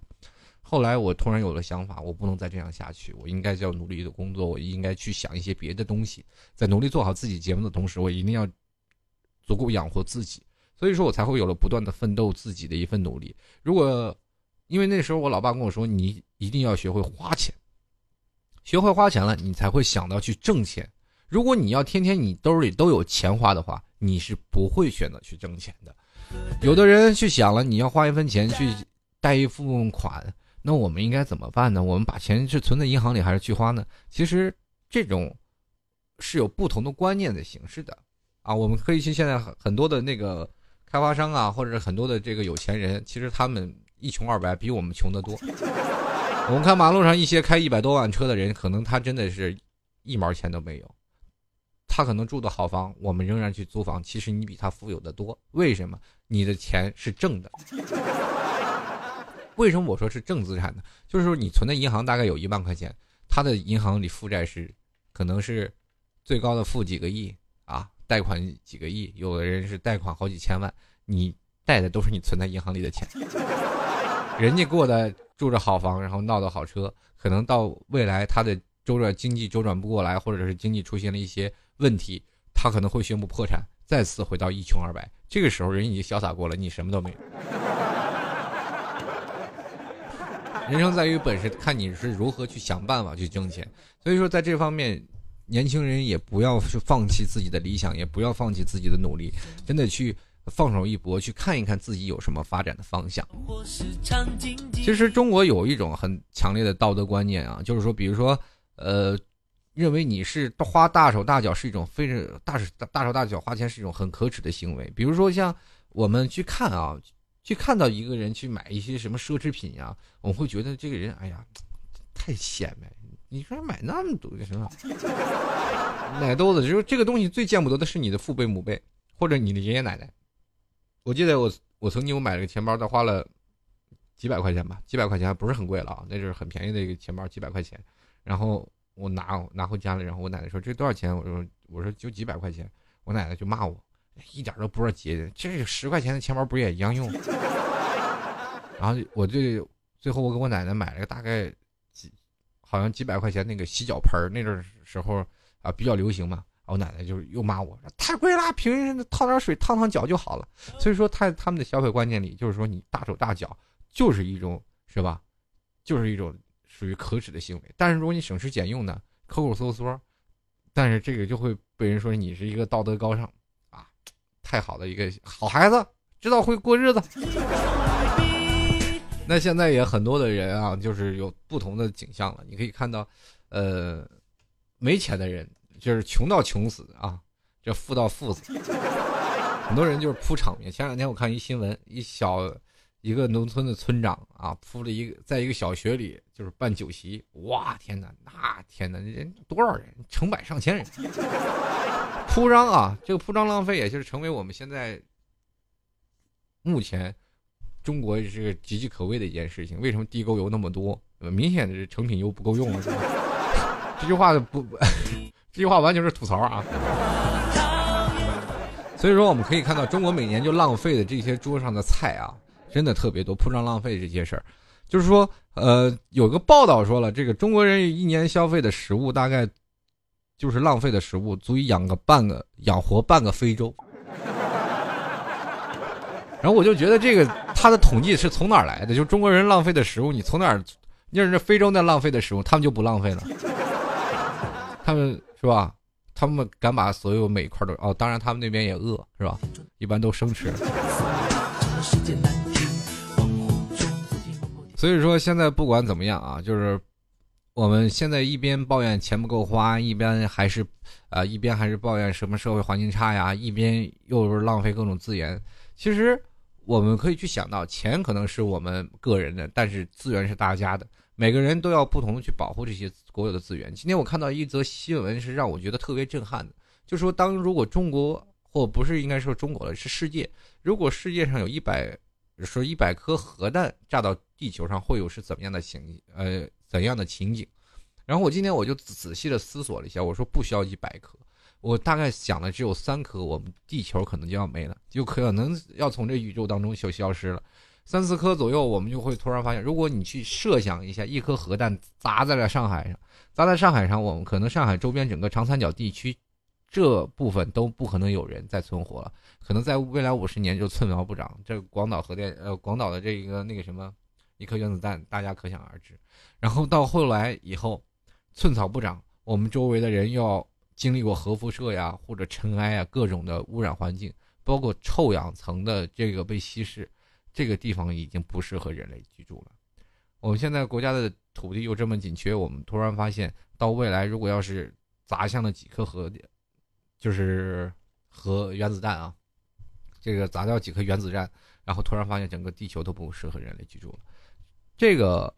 后来我突然有了想法，我不能再这样下去，我应该要努力的工作，我应该去想一些别的东西。在努力做好自己节目的同时，我一定要足够养活自己。所以说我才会有了不断的奋斗自己的一份努力。如果因为那时候我老爸跟我说，你一定要学会花钱，学会花钱了，你才会想到去挣钱。如果你要天天你兜里都有钱花的话，你是不会选择去挣钱的。有的人去想了，你要花一分钱去贷一部分款，那我们应该怎么办呢？我们把钱是存在银行里还是去花呢？其实这种是有不同的观念的形式的啊。我们可以去现在很多的那个开发商啊，或者很多的这个有钱人，其实他们一穷二白，比我们穷得多。我们看马路上一些开一百多万车的人，可能他真的是一毛钱都没有。他可能住的好房，我们仍然去租房。其实你比他富有的多，为什么？你的钱是正的。为什么我说是正资产呢？就是说你存在银行大概有一万块钱，他的银行里负债是可能是最高的负几个亿啊，贷款几个亿，有的人是贷款好几千万，你贷的都是你存在银行里的钱。人家过的住着好房，然后闹的好车，可能到未来他的周转经济周转不过来，或者是经济出现了一些问题，他可能会宣布破产，再次回到一穷二白。这个时候人已经潇洒过了，你什么都没有。人生在于本事，看你是如何去想办法去挣钱。所以说，在这方面，年轻人也不要去放弃自己的理想，也不要放弃自己的努力，真的去放手一搏，去看一看自己有什么发展的方向。其实中国有一种很强烈的道德观念啊，就是说，比如说，呃，认为你是花大手大脚是一种非常大手大手大脚花钱是一种很可耻的行为。比如说，像我们去看啊。去看到一个人去买一些什么奢侈品呀，我们会觉得这个人，哎呀，太显摆。你说买那么多什么奶兜子，就是这个东西最见不得的是你的父辈母辈或者你的爷爷奶奶。我记得我我曾经我买了个钱包，他花了几百块钱吧，几百块钱还不是很贵了啊，那就是很便宜的一个钱包，几百块钱。然后我拿拿回家了，然后我奶奶说这多少钱？我说我说就几百块钱，我奶奶就骂我。一点都不知道节俭，这十块钱的钱包不也一样用？然后我就最后我给我奶奶买了个大概几，好像几百块钱那个洗脚盆那阵时候啊比较流行嘛。我奶奶就又骂我太贵了，平时烫点水烫烫脚就好了。所以说他他们的消费观念里就是说你大手大脚就是一种是吧？就是一种属于可耻的行为。但是如果你省吃俭用呢，抠抠搜搜，但是这个就会被人说你是一个道德高尚啊。太好的一个好孩子，知道会过日子。那现在也很多的人啊，就是有不同的景象了。你可以看到，呃，没钱的人就是穷到穷死啊，这富到富死。很多人就是铺场面。前两天我看一新闻，一小一个农村的村长啊，铺了一个在一个小学里就是办酒席，哇天哪，那天哪，人多少人，成百上千人。铺张啊，这个铺张浪费，也就是成为我们现在目前中国这个岌岌可危的一件事情。为什么地沟油那么多？明显的是成品油不够用了，这句话不，这句话完全是吐槽啊。所以说，我们可以看到，中国每年就浪费的这些桌上的菜啊，真的特别多。铺张浪费这些事儿，就是说，呃，有个报道说了，这个中国人一年消费的食物大概。就是浪费的食物，足以养个半个养活半个非洲。然后我就觉得这个他的统计是从哪儿来的？就中国人浪费的食物，你从哪儿？要是非洲那浪费的食物，他们就不浪费了。他们是吧？他们敢把所有每一块都哦，当然他们那边也饿是吧？一般都生吃。所以说现在不管怎么样啊，就是。我们现在一边抱怨钱不够花，一边还是，呃，一边还是抱怨什么社会环境差呀，一边又是浪费各种资源。其实我们可以去想到，钱可能是我们个人的，但是资源是大家的，每个人都要不同的去保护这些国有的资源。今天我看到一则新闻，是让我觉得特别震撼的，就说当如果中国或不是应该说中国了，是世界，如果世界上有一百说一百颗核弹炸到地球上，会有是怎么样的情呃？怎样的情景？然后我今天我就仔细的思索了一下，我说不需要一百颗，我大概想的只有三颗，我们地球可能就要没了，就可能要从这宇宙当中就消失了。三四颗左右，我们就会突然发现，如果你去设想一下，一颗核弹砸在了上海上，砸在上海上，我们可能上海周边整个长三角地区这部分都不可能有人再存活了，可能在未来五十年就寸苗不长。这广岛核电，呃，广岛的这一个那个什么。一颗原子弹，大家可想而知。然后到后来以后，寸草不长，我们周围的人要经历过核辐射呀，或者尘埃啊，各种的污染环境，包括臭氧层的这个被稀释，这个地方已经不适合人类居住了。我们现在国家的土地又这么紧缺，我们突然发现，到未来如果要是砸向了几颗核，就是核原子弹啊，这个砸掉几颗原子弹，然后突然发现整个地球都不适合人类居住了。这个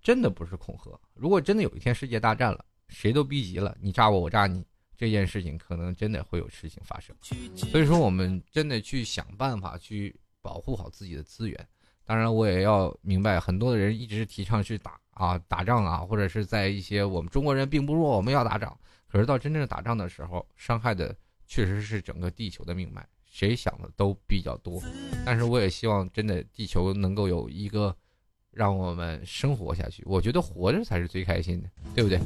真的不是恐吓。如果真的有一天世界大战了，谁都逼急了，你炸我，我炸你，这件事情可能真的会有事情发生。所以说，我们真的去想办法去保护好自己的资源。当然，我也要明白，很多的人一直提倡去打啊，打仗啊，或者是在一些我们中国人并不弱，我们要打仗。可是到真正打仗的时候，伤害的确实是整个地球的命脉。谁想的都比较多。但是我也希望真的地球能够有一个。让我们生活下去。我觉得活着才是最开心的，对不对？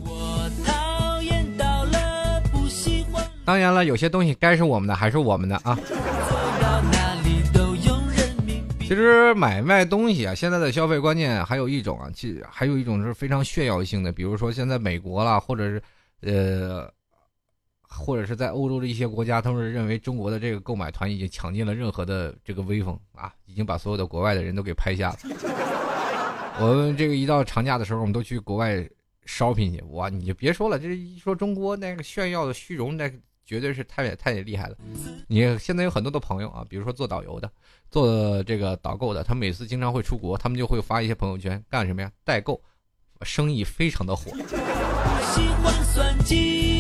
当然了，有些东西该是我们的还是我们的啊。其实买卖东西啊，现在的消费观念还有一种啊，其实还有一种是非常炫耀性的，比如说现在美国啦，或者是呃，或者是在欧洲的一些国家，他们认为中国的这个购买团已经抢尽了任何的这个威风啊，已经把所有的国外的人都给拍下了。我们这个一到长假的时候，我们都去国外 shopping 去，哇，你就别说了，这一说中国那个炫耀的虚荣那。绝对是太太厉害了！你现在有很多的朋友啊，比如说做导游的、做这个导购的，他每次经常会出国，他们就会发一些朋友圈，干什么呀？代购，生意非常的火。喜欢算计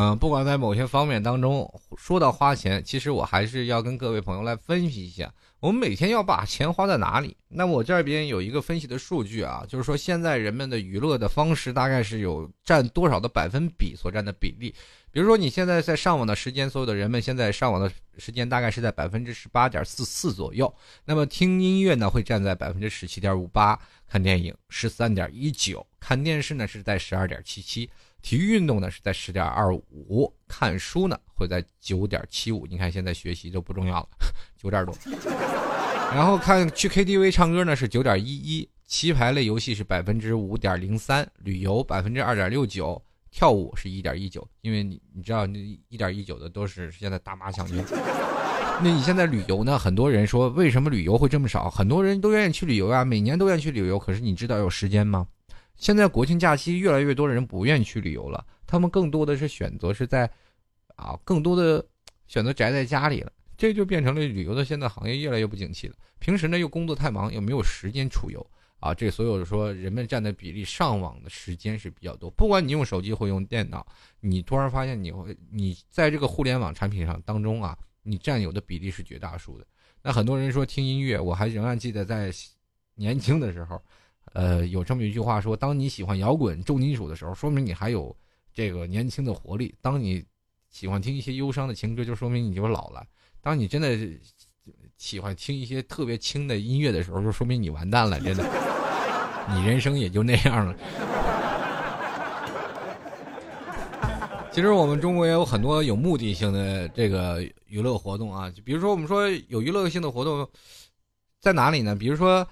嗯，不管在某些方面当中，说到花钱，其实我还是要跟各位朋友来分析一下。我们每天要把钱花在哪里？那我这边有一个分析的数据啊，就是说现在人们的娱乐的方式大概是有占多少的百分比所占的比例。比如说你现在在上网的时间，所有的人们现在上网的时间大概是在百分之十八点四四左右。那么听音乐呢会占在百分之十七点五八，看电影十三点一九，看电视呢是在十二点七七。体育运动呢是在十点二五，看书呢会在九点七五。你看现在学习就不重要了，九点多。然后看去 KTV 唱歌呢是九点一一，棋牌类游戏是百分之五点零三，旅游百分之二点六九，跳舞是一点一九。因为你你知道那一点一九的都是现在大妈抢去。那你现在旅游呢？很多人说为什么旅游会这么少？很多人都愿意去旅游啊，每年都愿意去旅游。可是你知道有时间吗？现在国庆假期，越来越多的人不愿意去旅游了，他们更多的是选择是在，啊，更多的选择宅在家里了，这就变成了旅游的现在行业越来越不景气了。平时呢又工作太忙，又没有时间出游啊，这所有说人们占的比例，上网的时间是比较多。不管你用手机或用电脑，你突然发现你会你在这个互联网产品上当中啊，你占有的比例是绝大数的。那很多人说听音乐，我还仍然记得在年轻的时候。呃，有这么一句话说：当你喜欢摇滚、重金属的时候，说明你还有这个年轻的活力；当你喜欢听一些忧伤的情歌，就说明你就老了；当你真的喜欢听一些特别轻的音乐的时候，就说明你完蛋了，真的，你人生也就那样了。其实我们中国也有很多有目的性的这个娱乐活动啊，比如说我们说有娱乐性的活动在哪里呢？比如说。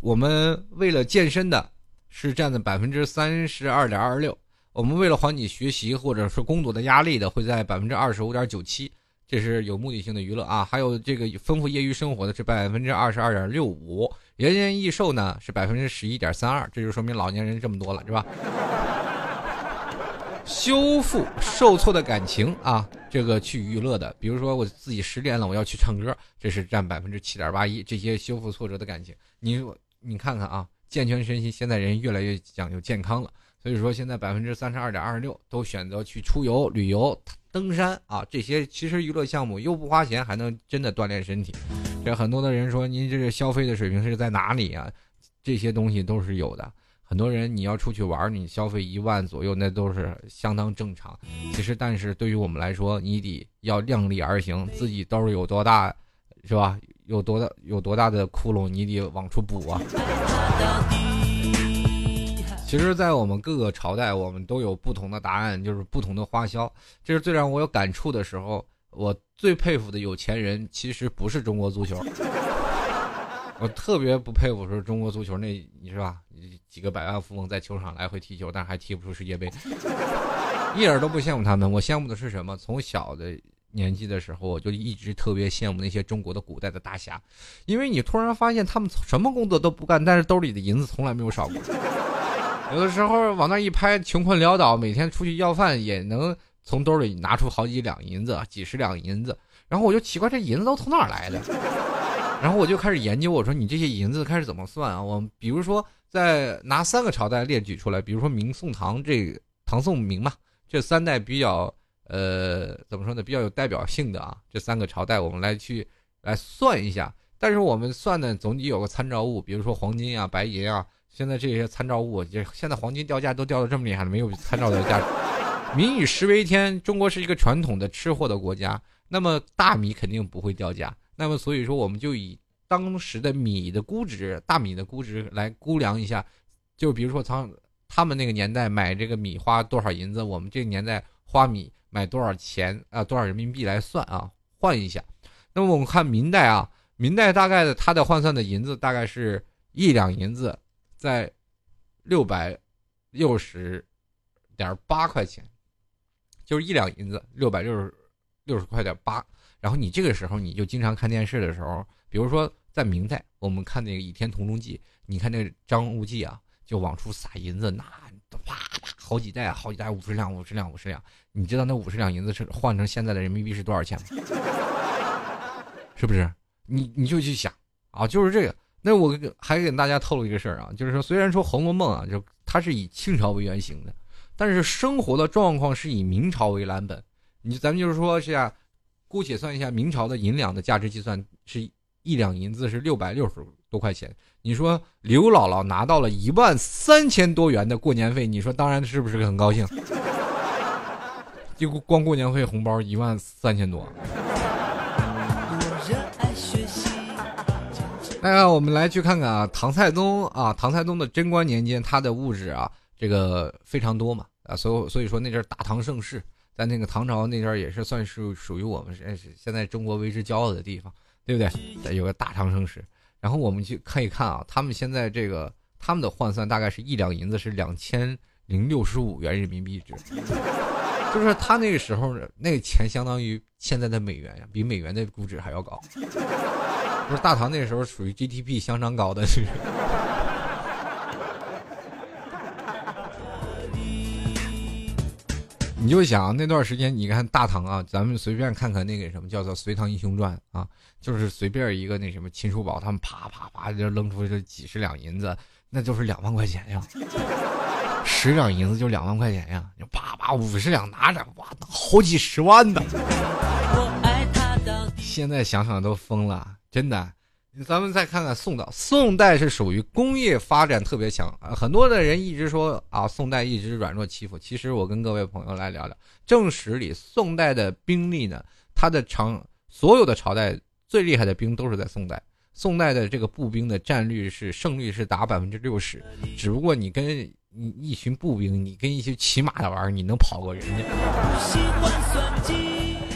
我们为了健身的，是占的百分之三十二点二六；我们为了缓解学习或者是工作的压力的，会在百分之二十五点九七。这是有目的性的娱乐啊。还有这个丰富业余生活的是百分之二十二点六五，延年益寿呢是百分之十一点三二。这就说明老年人这么多了，是吧？修复受挫的感情啊，这个去娱乐的，比如说我自己失恋了，我要去唱歌，这是占百分之七点八一。这些修复挫折的感情，你。你看看啊，健全身心，现在人越来越讲究健康了，所以说现在百分之三十二点二十六都选择去出游、旅游、登山啊，这些其实娱乐项目又不花钱，还能真的锻炼身体。这很多的人说，您这个消费的水平是在哪里啊？这些东西都是有的。很多人你要出去玩，你消费一万左右，那都是相当正常。其实，但是对于我们来说，你得要量力而行，自己兜有多大，是吧？有多大有多大的窟窿，你得往出补啊！其实，在我们各个朝代，我们都有不同的答案，就是不同的花销。这是最让我有感触的时候。我最佩服的有钱人，其实不是中国足球。我特别不佩服说中国足球那，你是吧？几个百万富翁在球场来回踢球，但还踢不出世界杯，一点都不羡慕他们。我羡慕的是什么？从小的。年纪的时候，我就一直特别羡慕那些中国的古代的大侠，因为你突然发现他们什么工作都不干，但是兜里的银子从来没有少过。有的时候往那一拍，穷困潦倒，每天出去要饭也能从兜里拿出好几两银子，几十两银子。然后我就奇怪，这银子都从哪儿来的？然后我就开始研究，我说你这些银子开始怎么算啊？我比如说在拿三个朝代列举出来，比如说明、宋、唐，这唐、宋、明嘛，这三代比较。呃，怎么说呢？比较有代表性的啊，这三个朝代我们来去来算一下。但是我们算呢，总得有个参照物，比如说黄金啊、白银啊。现在这些参照物，就现在黄金掉价都掉的这么厉害了，没有参照的价值。民以食为天，中国是一个传统的吃货的国家，那么大米肯定不会掉价。那么所以说，我们就以当时的米的估值，大米的估值来估量一下，就比如说他他们那个年代买这个米花多少银子，我们这个年代花米买多少钱啊，多少人民币来算啊，换一下。那么我们看明代啊，明代大概的它的换算的银子大概是一两银子在六百六十点八块钱，就是一两银子六百六十六十块点八。然后你这个时候你就经常看电视的时候，比如说在明代，我们看那个《倚天屠龙记》，你看那张无忌啊，就往出撒银子，那啪啪好几袋，好几袋五十两，五十两，五十两。你知道那五十两银子是换成现在的人民币是多少钱吗？是不是？你你就去想啊，就是这个。那我还给大家透露一个事儿啊，就是说，虽然说《红楼梦》啊，就它是以清朝为原型的，但是生活的状况是以明朝为蓝本。你咱们就是说是呀。姑且算一下明朝的银两的价值计算，是一两银子是六百六十多块钱。你说刘姥姥拿到了一万三千多元的过年费，你说当然是不是很高兴？就光过年费红包一万三千多。那我们来去看看啊，唐太宗啊，唐太宗的贞观年间，他的物质啊，这个非常多嘛啊，所以所以说那阵儿大唐盛世。在那个唐朝那阵儿也是算是属于我们是现在中国为之骄傲的地方，对不对？有个大唐盛世，然后我们去看一看啊，他们现在这个他们的换算大概是一两银子是两千零六十五元人民币值，就是他那个时候那个钱相当于现在的美元呀，比美元的估值还要高。不是大唐那时候属于 GDP 相当高的。是你就想那段时间，你看大唐啊，咱们随便看看那个什么叫做《隋唐英雄传》啊，就是随便一个那什么秦叔宝，他们啪啪啪就扔出这几十两银子，那就是两万块钱呀，十两银子就两万块钱呀，就啪啪五十两拿着，哇，好几十万呢。现在想想都疯了，真的。咱们再看看宋代，宋代是属于工业发展特别强啊。很多的人一直说啊，宋代一直软弱欺负。其实我跟各位朋友来聊聊正史里宋代的兵力呢，它的长所有的朝代最厉害的兵都是在宋代。宋代的这个步兵的战率是胜率是达百分之六十，只不过你跟你一群步兵，你跟一些骑马的玩意你能跑过人家？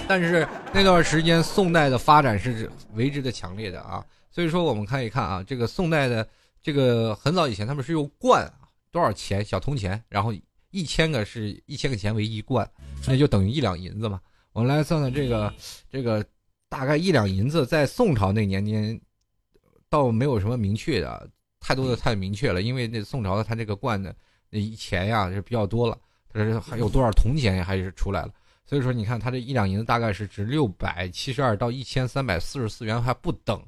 但是那段时间宋代的发展是为之的强烈的啊。所以说，我们看一看啊，这个宋代的这个很早以前，他们是用贯啊，多少钱小铜钱，然后一千个是一千个钱为一贯，那就等于一两银子嘛。我们来算算这个，这个大概一两银子在宋朝那年间，倒没有什么明确的，太多的太明确了，因为那宋朝的它这个贯的那钱呀是比较多了，它是还有多少铜钱还是出来了。所以说，你看它这一两银子大概是值六百七十二到一千三百四十四元还不等。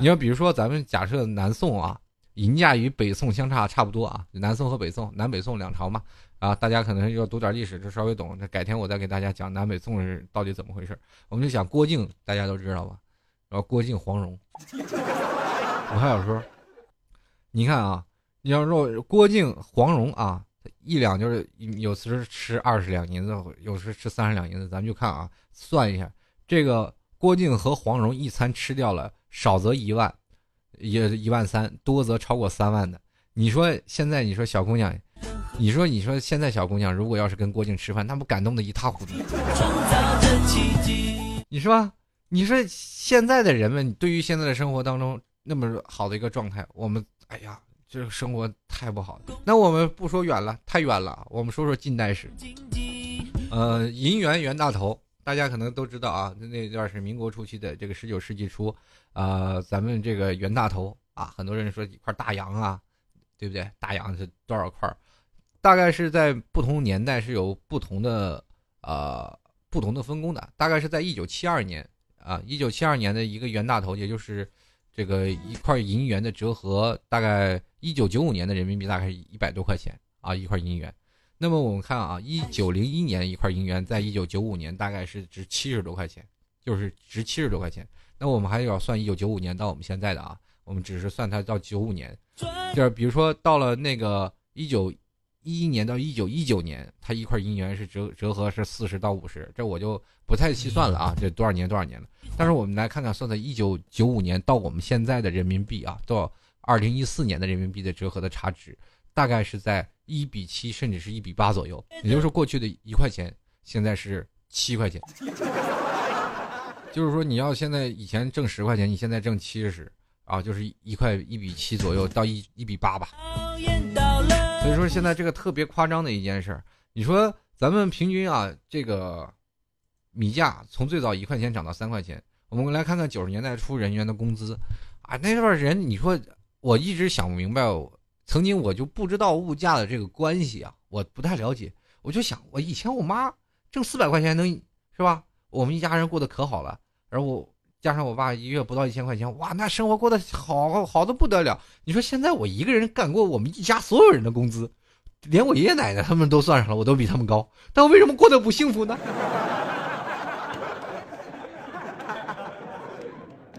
你要比如说，咱们假设南宋啊，银价与北宋相差差不多啊，南宋和北宋，南北宋两朝嘛，啊，大家可能要读点历史，就稍微懂。那改天我再给大家讲南北宋是到底怎么回事。我们就讲郭靖，大家都知道吧？然后郭靖、黄蓉，武侠小说。你看啊，你要说郭靖、黄蓉啊，一两就是有时吃二十两银子，有时吃三十两银子，咱们就看啊，算一下，这个郭靖和黄蓉一餐吃掉了。少则一万，也一万三；多则超过三万的。你说现在，你说小姑娘，你说你说现在小姑娘，如果要是跟郭靖吃饭，那不感动的一塌糊涂。你说，你说现在的人们对于现在的生活当中那么好的一个状态，我们哎呀，这生活太不好了。那我们不说远了，太远了，我们说说近代史。呃，银元袁大头。大家可能都知道啊，那段是民国初期的这个十九世纪初，啊，咱们这个袁大头啊，很多人说一块大洋啊，对不对？大洋是多少块？大概是在不同年代是有不同的呃不同的分工的。大概是在一九七二年啊，一九七二年的一个袁大头，也就是这个一块银元的折合，大概一九九五年的人民币大概是一百多块钱啊，一块银元。那么我们看啊，一九零一年一块银元，在一九九五年大概是值七十多块钱，就是值七十多块钱。那我们还要算一九九五年到我们现在的啊，我们只是算它到九五年，就是比如说到了那个一九一一年到一九一九年，它一块银元是折折合是四十到五十，这我就不太细算了啊，这多少年多少年了。但是我们来看看，算算一九九五年到我们现在的人民币啊，到二零一四年的人民币的折合的差值，大概是在一比七，甚至是一比八左右。也就是说，过去的一块钱，现在是七块钱。就是说，你要现在以前挣十块钱，你现在挣七十，啊，就是一块一比七左右到一一比八吧。所以说，现在这个特别夸张的一件事，你说咱们平均啊，这个米价从最早一块钱涨到三块钱。我们来看看九十年代初人员的工资，啊，那段人，你说我一直想不明白，曾经我就不知道物价的这个关系啊，我不太了解，我就想，我以前我妈挣四百块钱能是吧？我们一家人过得可好了，然后加上我爸一月不到一千块钱，哇，那生活过得好好的不得了。你说现在我一个人干过我们一家所有人的工资，连我爷爷奶奶他们都算上了，我都比他们高，但我为什么过得不幸福呢？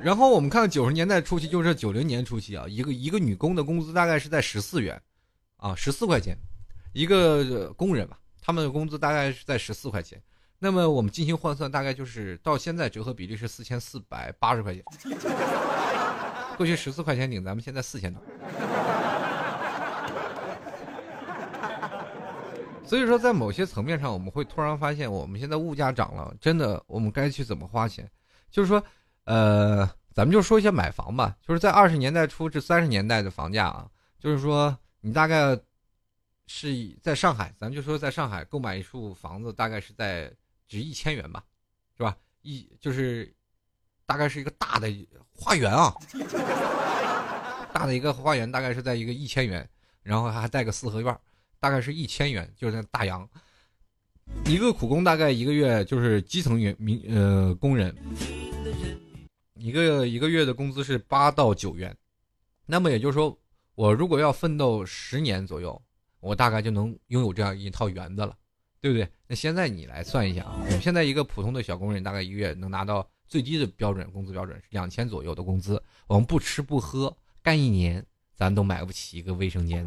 然后我们看九十年代初期，就是九零年初期啊，一个一个女工的工资大概是在十四元，啊，十四块钱，一个工人吧，他们的工资大概是在十四块钱。那么我们进行换算，大概就是到现在折合比例是四千四百八十块钱。过去十四块钱顶，咱们现在四千多。所以说，在某些层面上，我们会突然发现，我们现在物价涨了，真的，我们该去怎么花钱？就是说，呃，咱们就说一下买房吧。就是在二十年代初至三十年代的房价啊，就是说，你大概是在上海，咱们就说在上海购买一处房子，大概是在。值一千元吧，是吧？一就是，大概是一个大的花园啊，大的一个花园，大概是在一个一千元，然后还带个四合院，大概是一千元，就是那大洋。一个苦工大概一个月就是基层员民呃工人，一个一个月的工资是八到九元，那么也就是说，我如果要奋斗十年左右，我大概就能拥有这样一套园子了。对不对？那现在你来算一下啊，我们现在一个普通的小工人，大概一个月能拿到最低的标准工资标准是两千左右的工资。我们不吃不喝干一年，咱都买不起一个卫生间。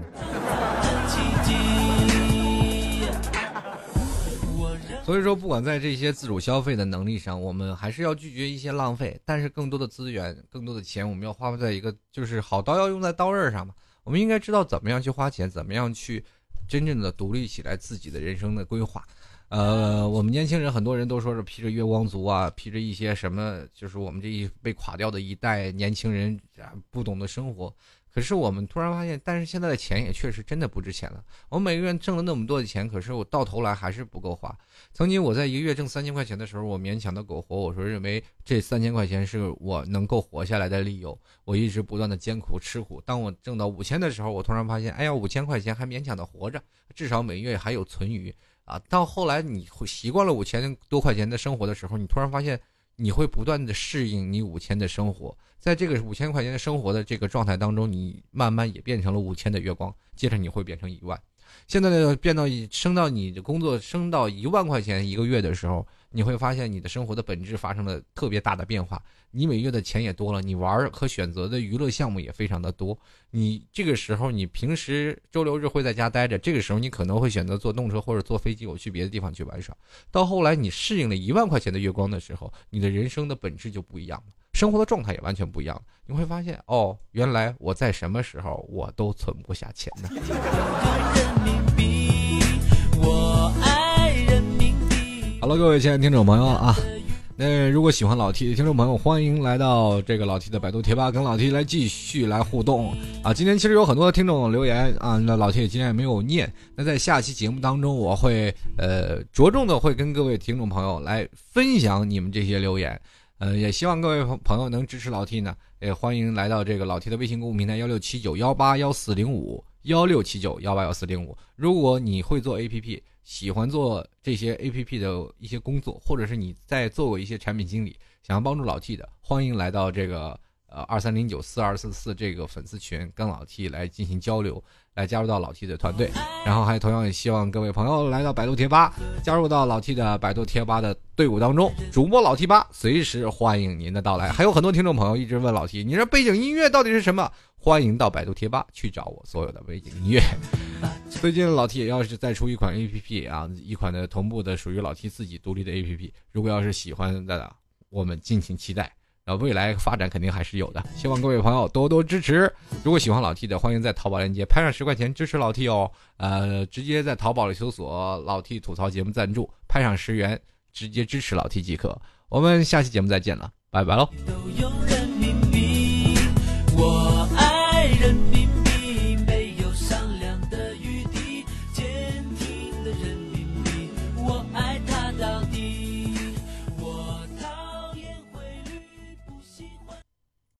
所以说，不管在这些自主消费的能力上，我们还是要拒绝一些浪费。但是，更多的资源、更多的钱，我们要花费在一个就是好刀要用在刀刃上嘛。我们应该知道怎么样去花钱，怎么样去。真正的独立起来，自己的人生的规划，呃，我们年轻人很多人都说是披着月光族啊，披着一些什么，就是我们这一被垮掉的一代年轻人啊，不懂得生活。可是我们突然发现，但是现在的钱也确实真的不值钱了。我每个月挣了那么多的钱，可是我到头来还是不够花。曾经我在一个月挣三千块钱的时候，我勉强的苟活。我说认为这三千块钱是我能够活下来的理由。我一直不断的艰苦吃苦。当我挣到五千的时候，我突然发现，哎呀，五千块钱还勉强的活着，至少每月还有存余啊。到后来你会习惯了五千多块钱的生活的时候，你突然发现。你会不断的适应你五千的生活，在这个五千块钱的生活的这个状态当中，你慢慢也变成了五千的月光，接着你会变成一万。现在呢，变到升到你的工作升到一万块钱一个月的时候，你会发现你的生活的本质发生了特别大的变化。你每月的钱也多了，你玩和选择的娱乐项目也非常的多。你这个时候，你平时周六日会在家待着，这个时候你可能会选择坐动车或者坐飞机，我去别的地方去玩耍。到后来，你适应了一万块钱的月光的时候，你的人生的本质就不一样了，生活的状态也完全不一样了。你会发现，哦，原来我在什么时候我都存不下钱呢 好了各位亲爱的听众朋友啊。那如果喜欢老 T 的听众朋友，欢迎来到这个老 T 的百度贴吧，跟老 T 来继续来互动啊！今天其实有很多听众留言啊，那老 T 今天也没有念。那在下期节目当中，我会呃着重的会跟各位听众朋友来分享你们这些留言，呃，也希望各位朋朋友能支持老 T 呢，也欢迎来到这个老 T 的微信公众平台幺六七九幺八幺四零五幺六七九幺八幺四零五。如果你会做 APP。喜欢做这些 A P P 的一些工作，或者是你在做过一些产品经理，想要帮助老 T 的，欢迎来到这个呃二三零九四二四四这个粉丝群，跟老 T 来进行交流，来加入到老 T 的团队。然后还同样也希望各位朋友来到百度贴吧，加入到老 T 的百度贴吧的队伍当中。主播老 T 吧随时欢迎您的到来。还有很多听众朋友一直问老 T，你这背景音乐到底是什么？欢迎到百度贴吧去找我所有的背景音乐。最近老 T 也要是再出一款 A P P 啊，一款的同步的属于老 T 自己独立的 A P P，如果要是喜欢的，我们敬请期待。然后未来发展肯定还是有的，希望各位朋友多多支持。如果喜欢老 T 的，欢迎在淘宝链接拍上十块钱支持老 T 哦。呃，直接在淘宝里搜索“老 T 吐槽节目赞助”，拍上十元，直接支持老 T 即可。我们下期节目再见了，拜拜喽。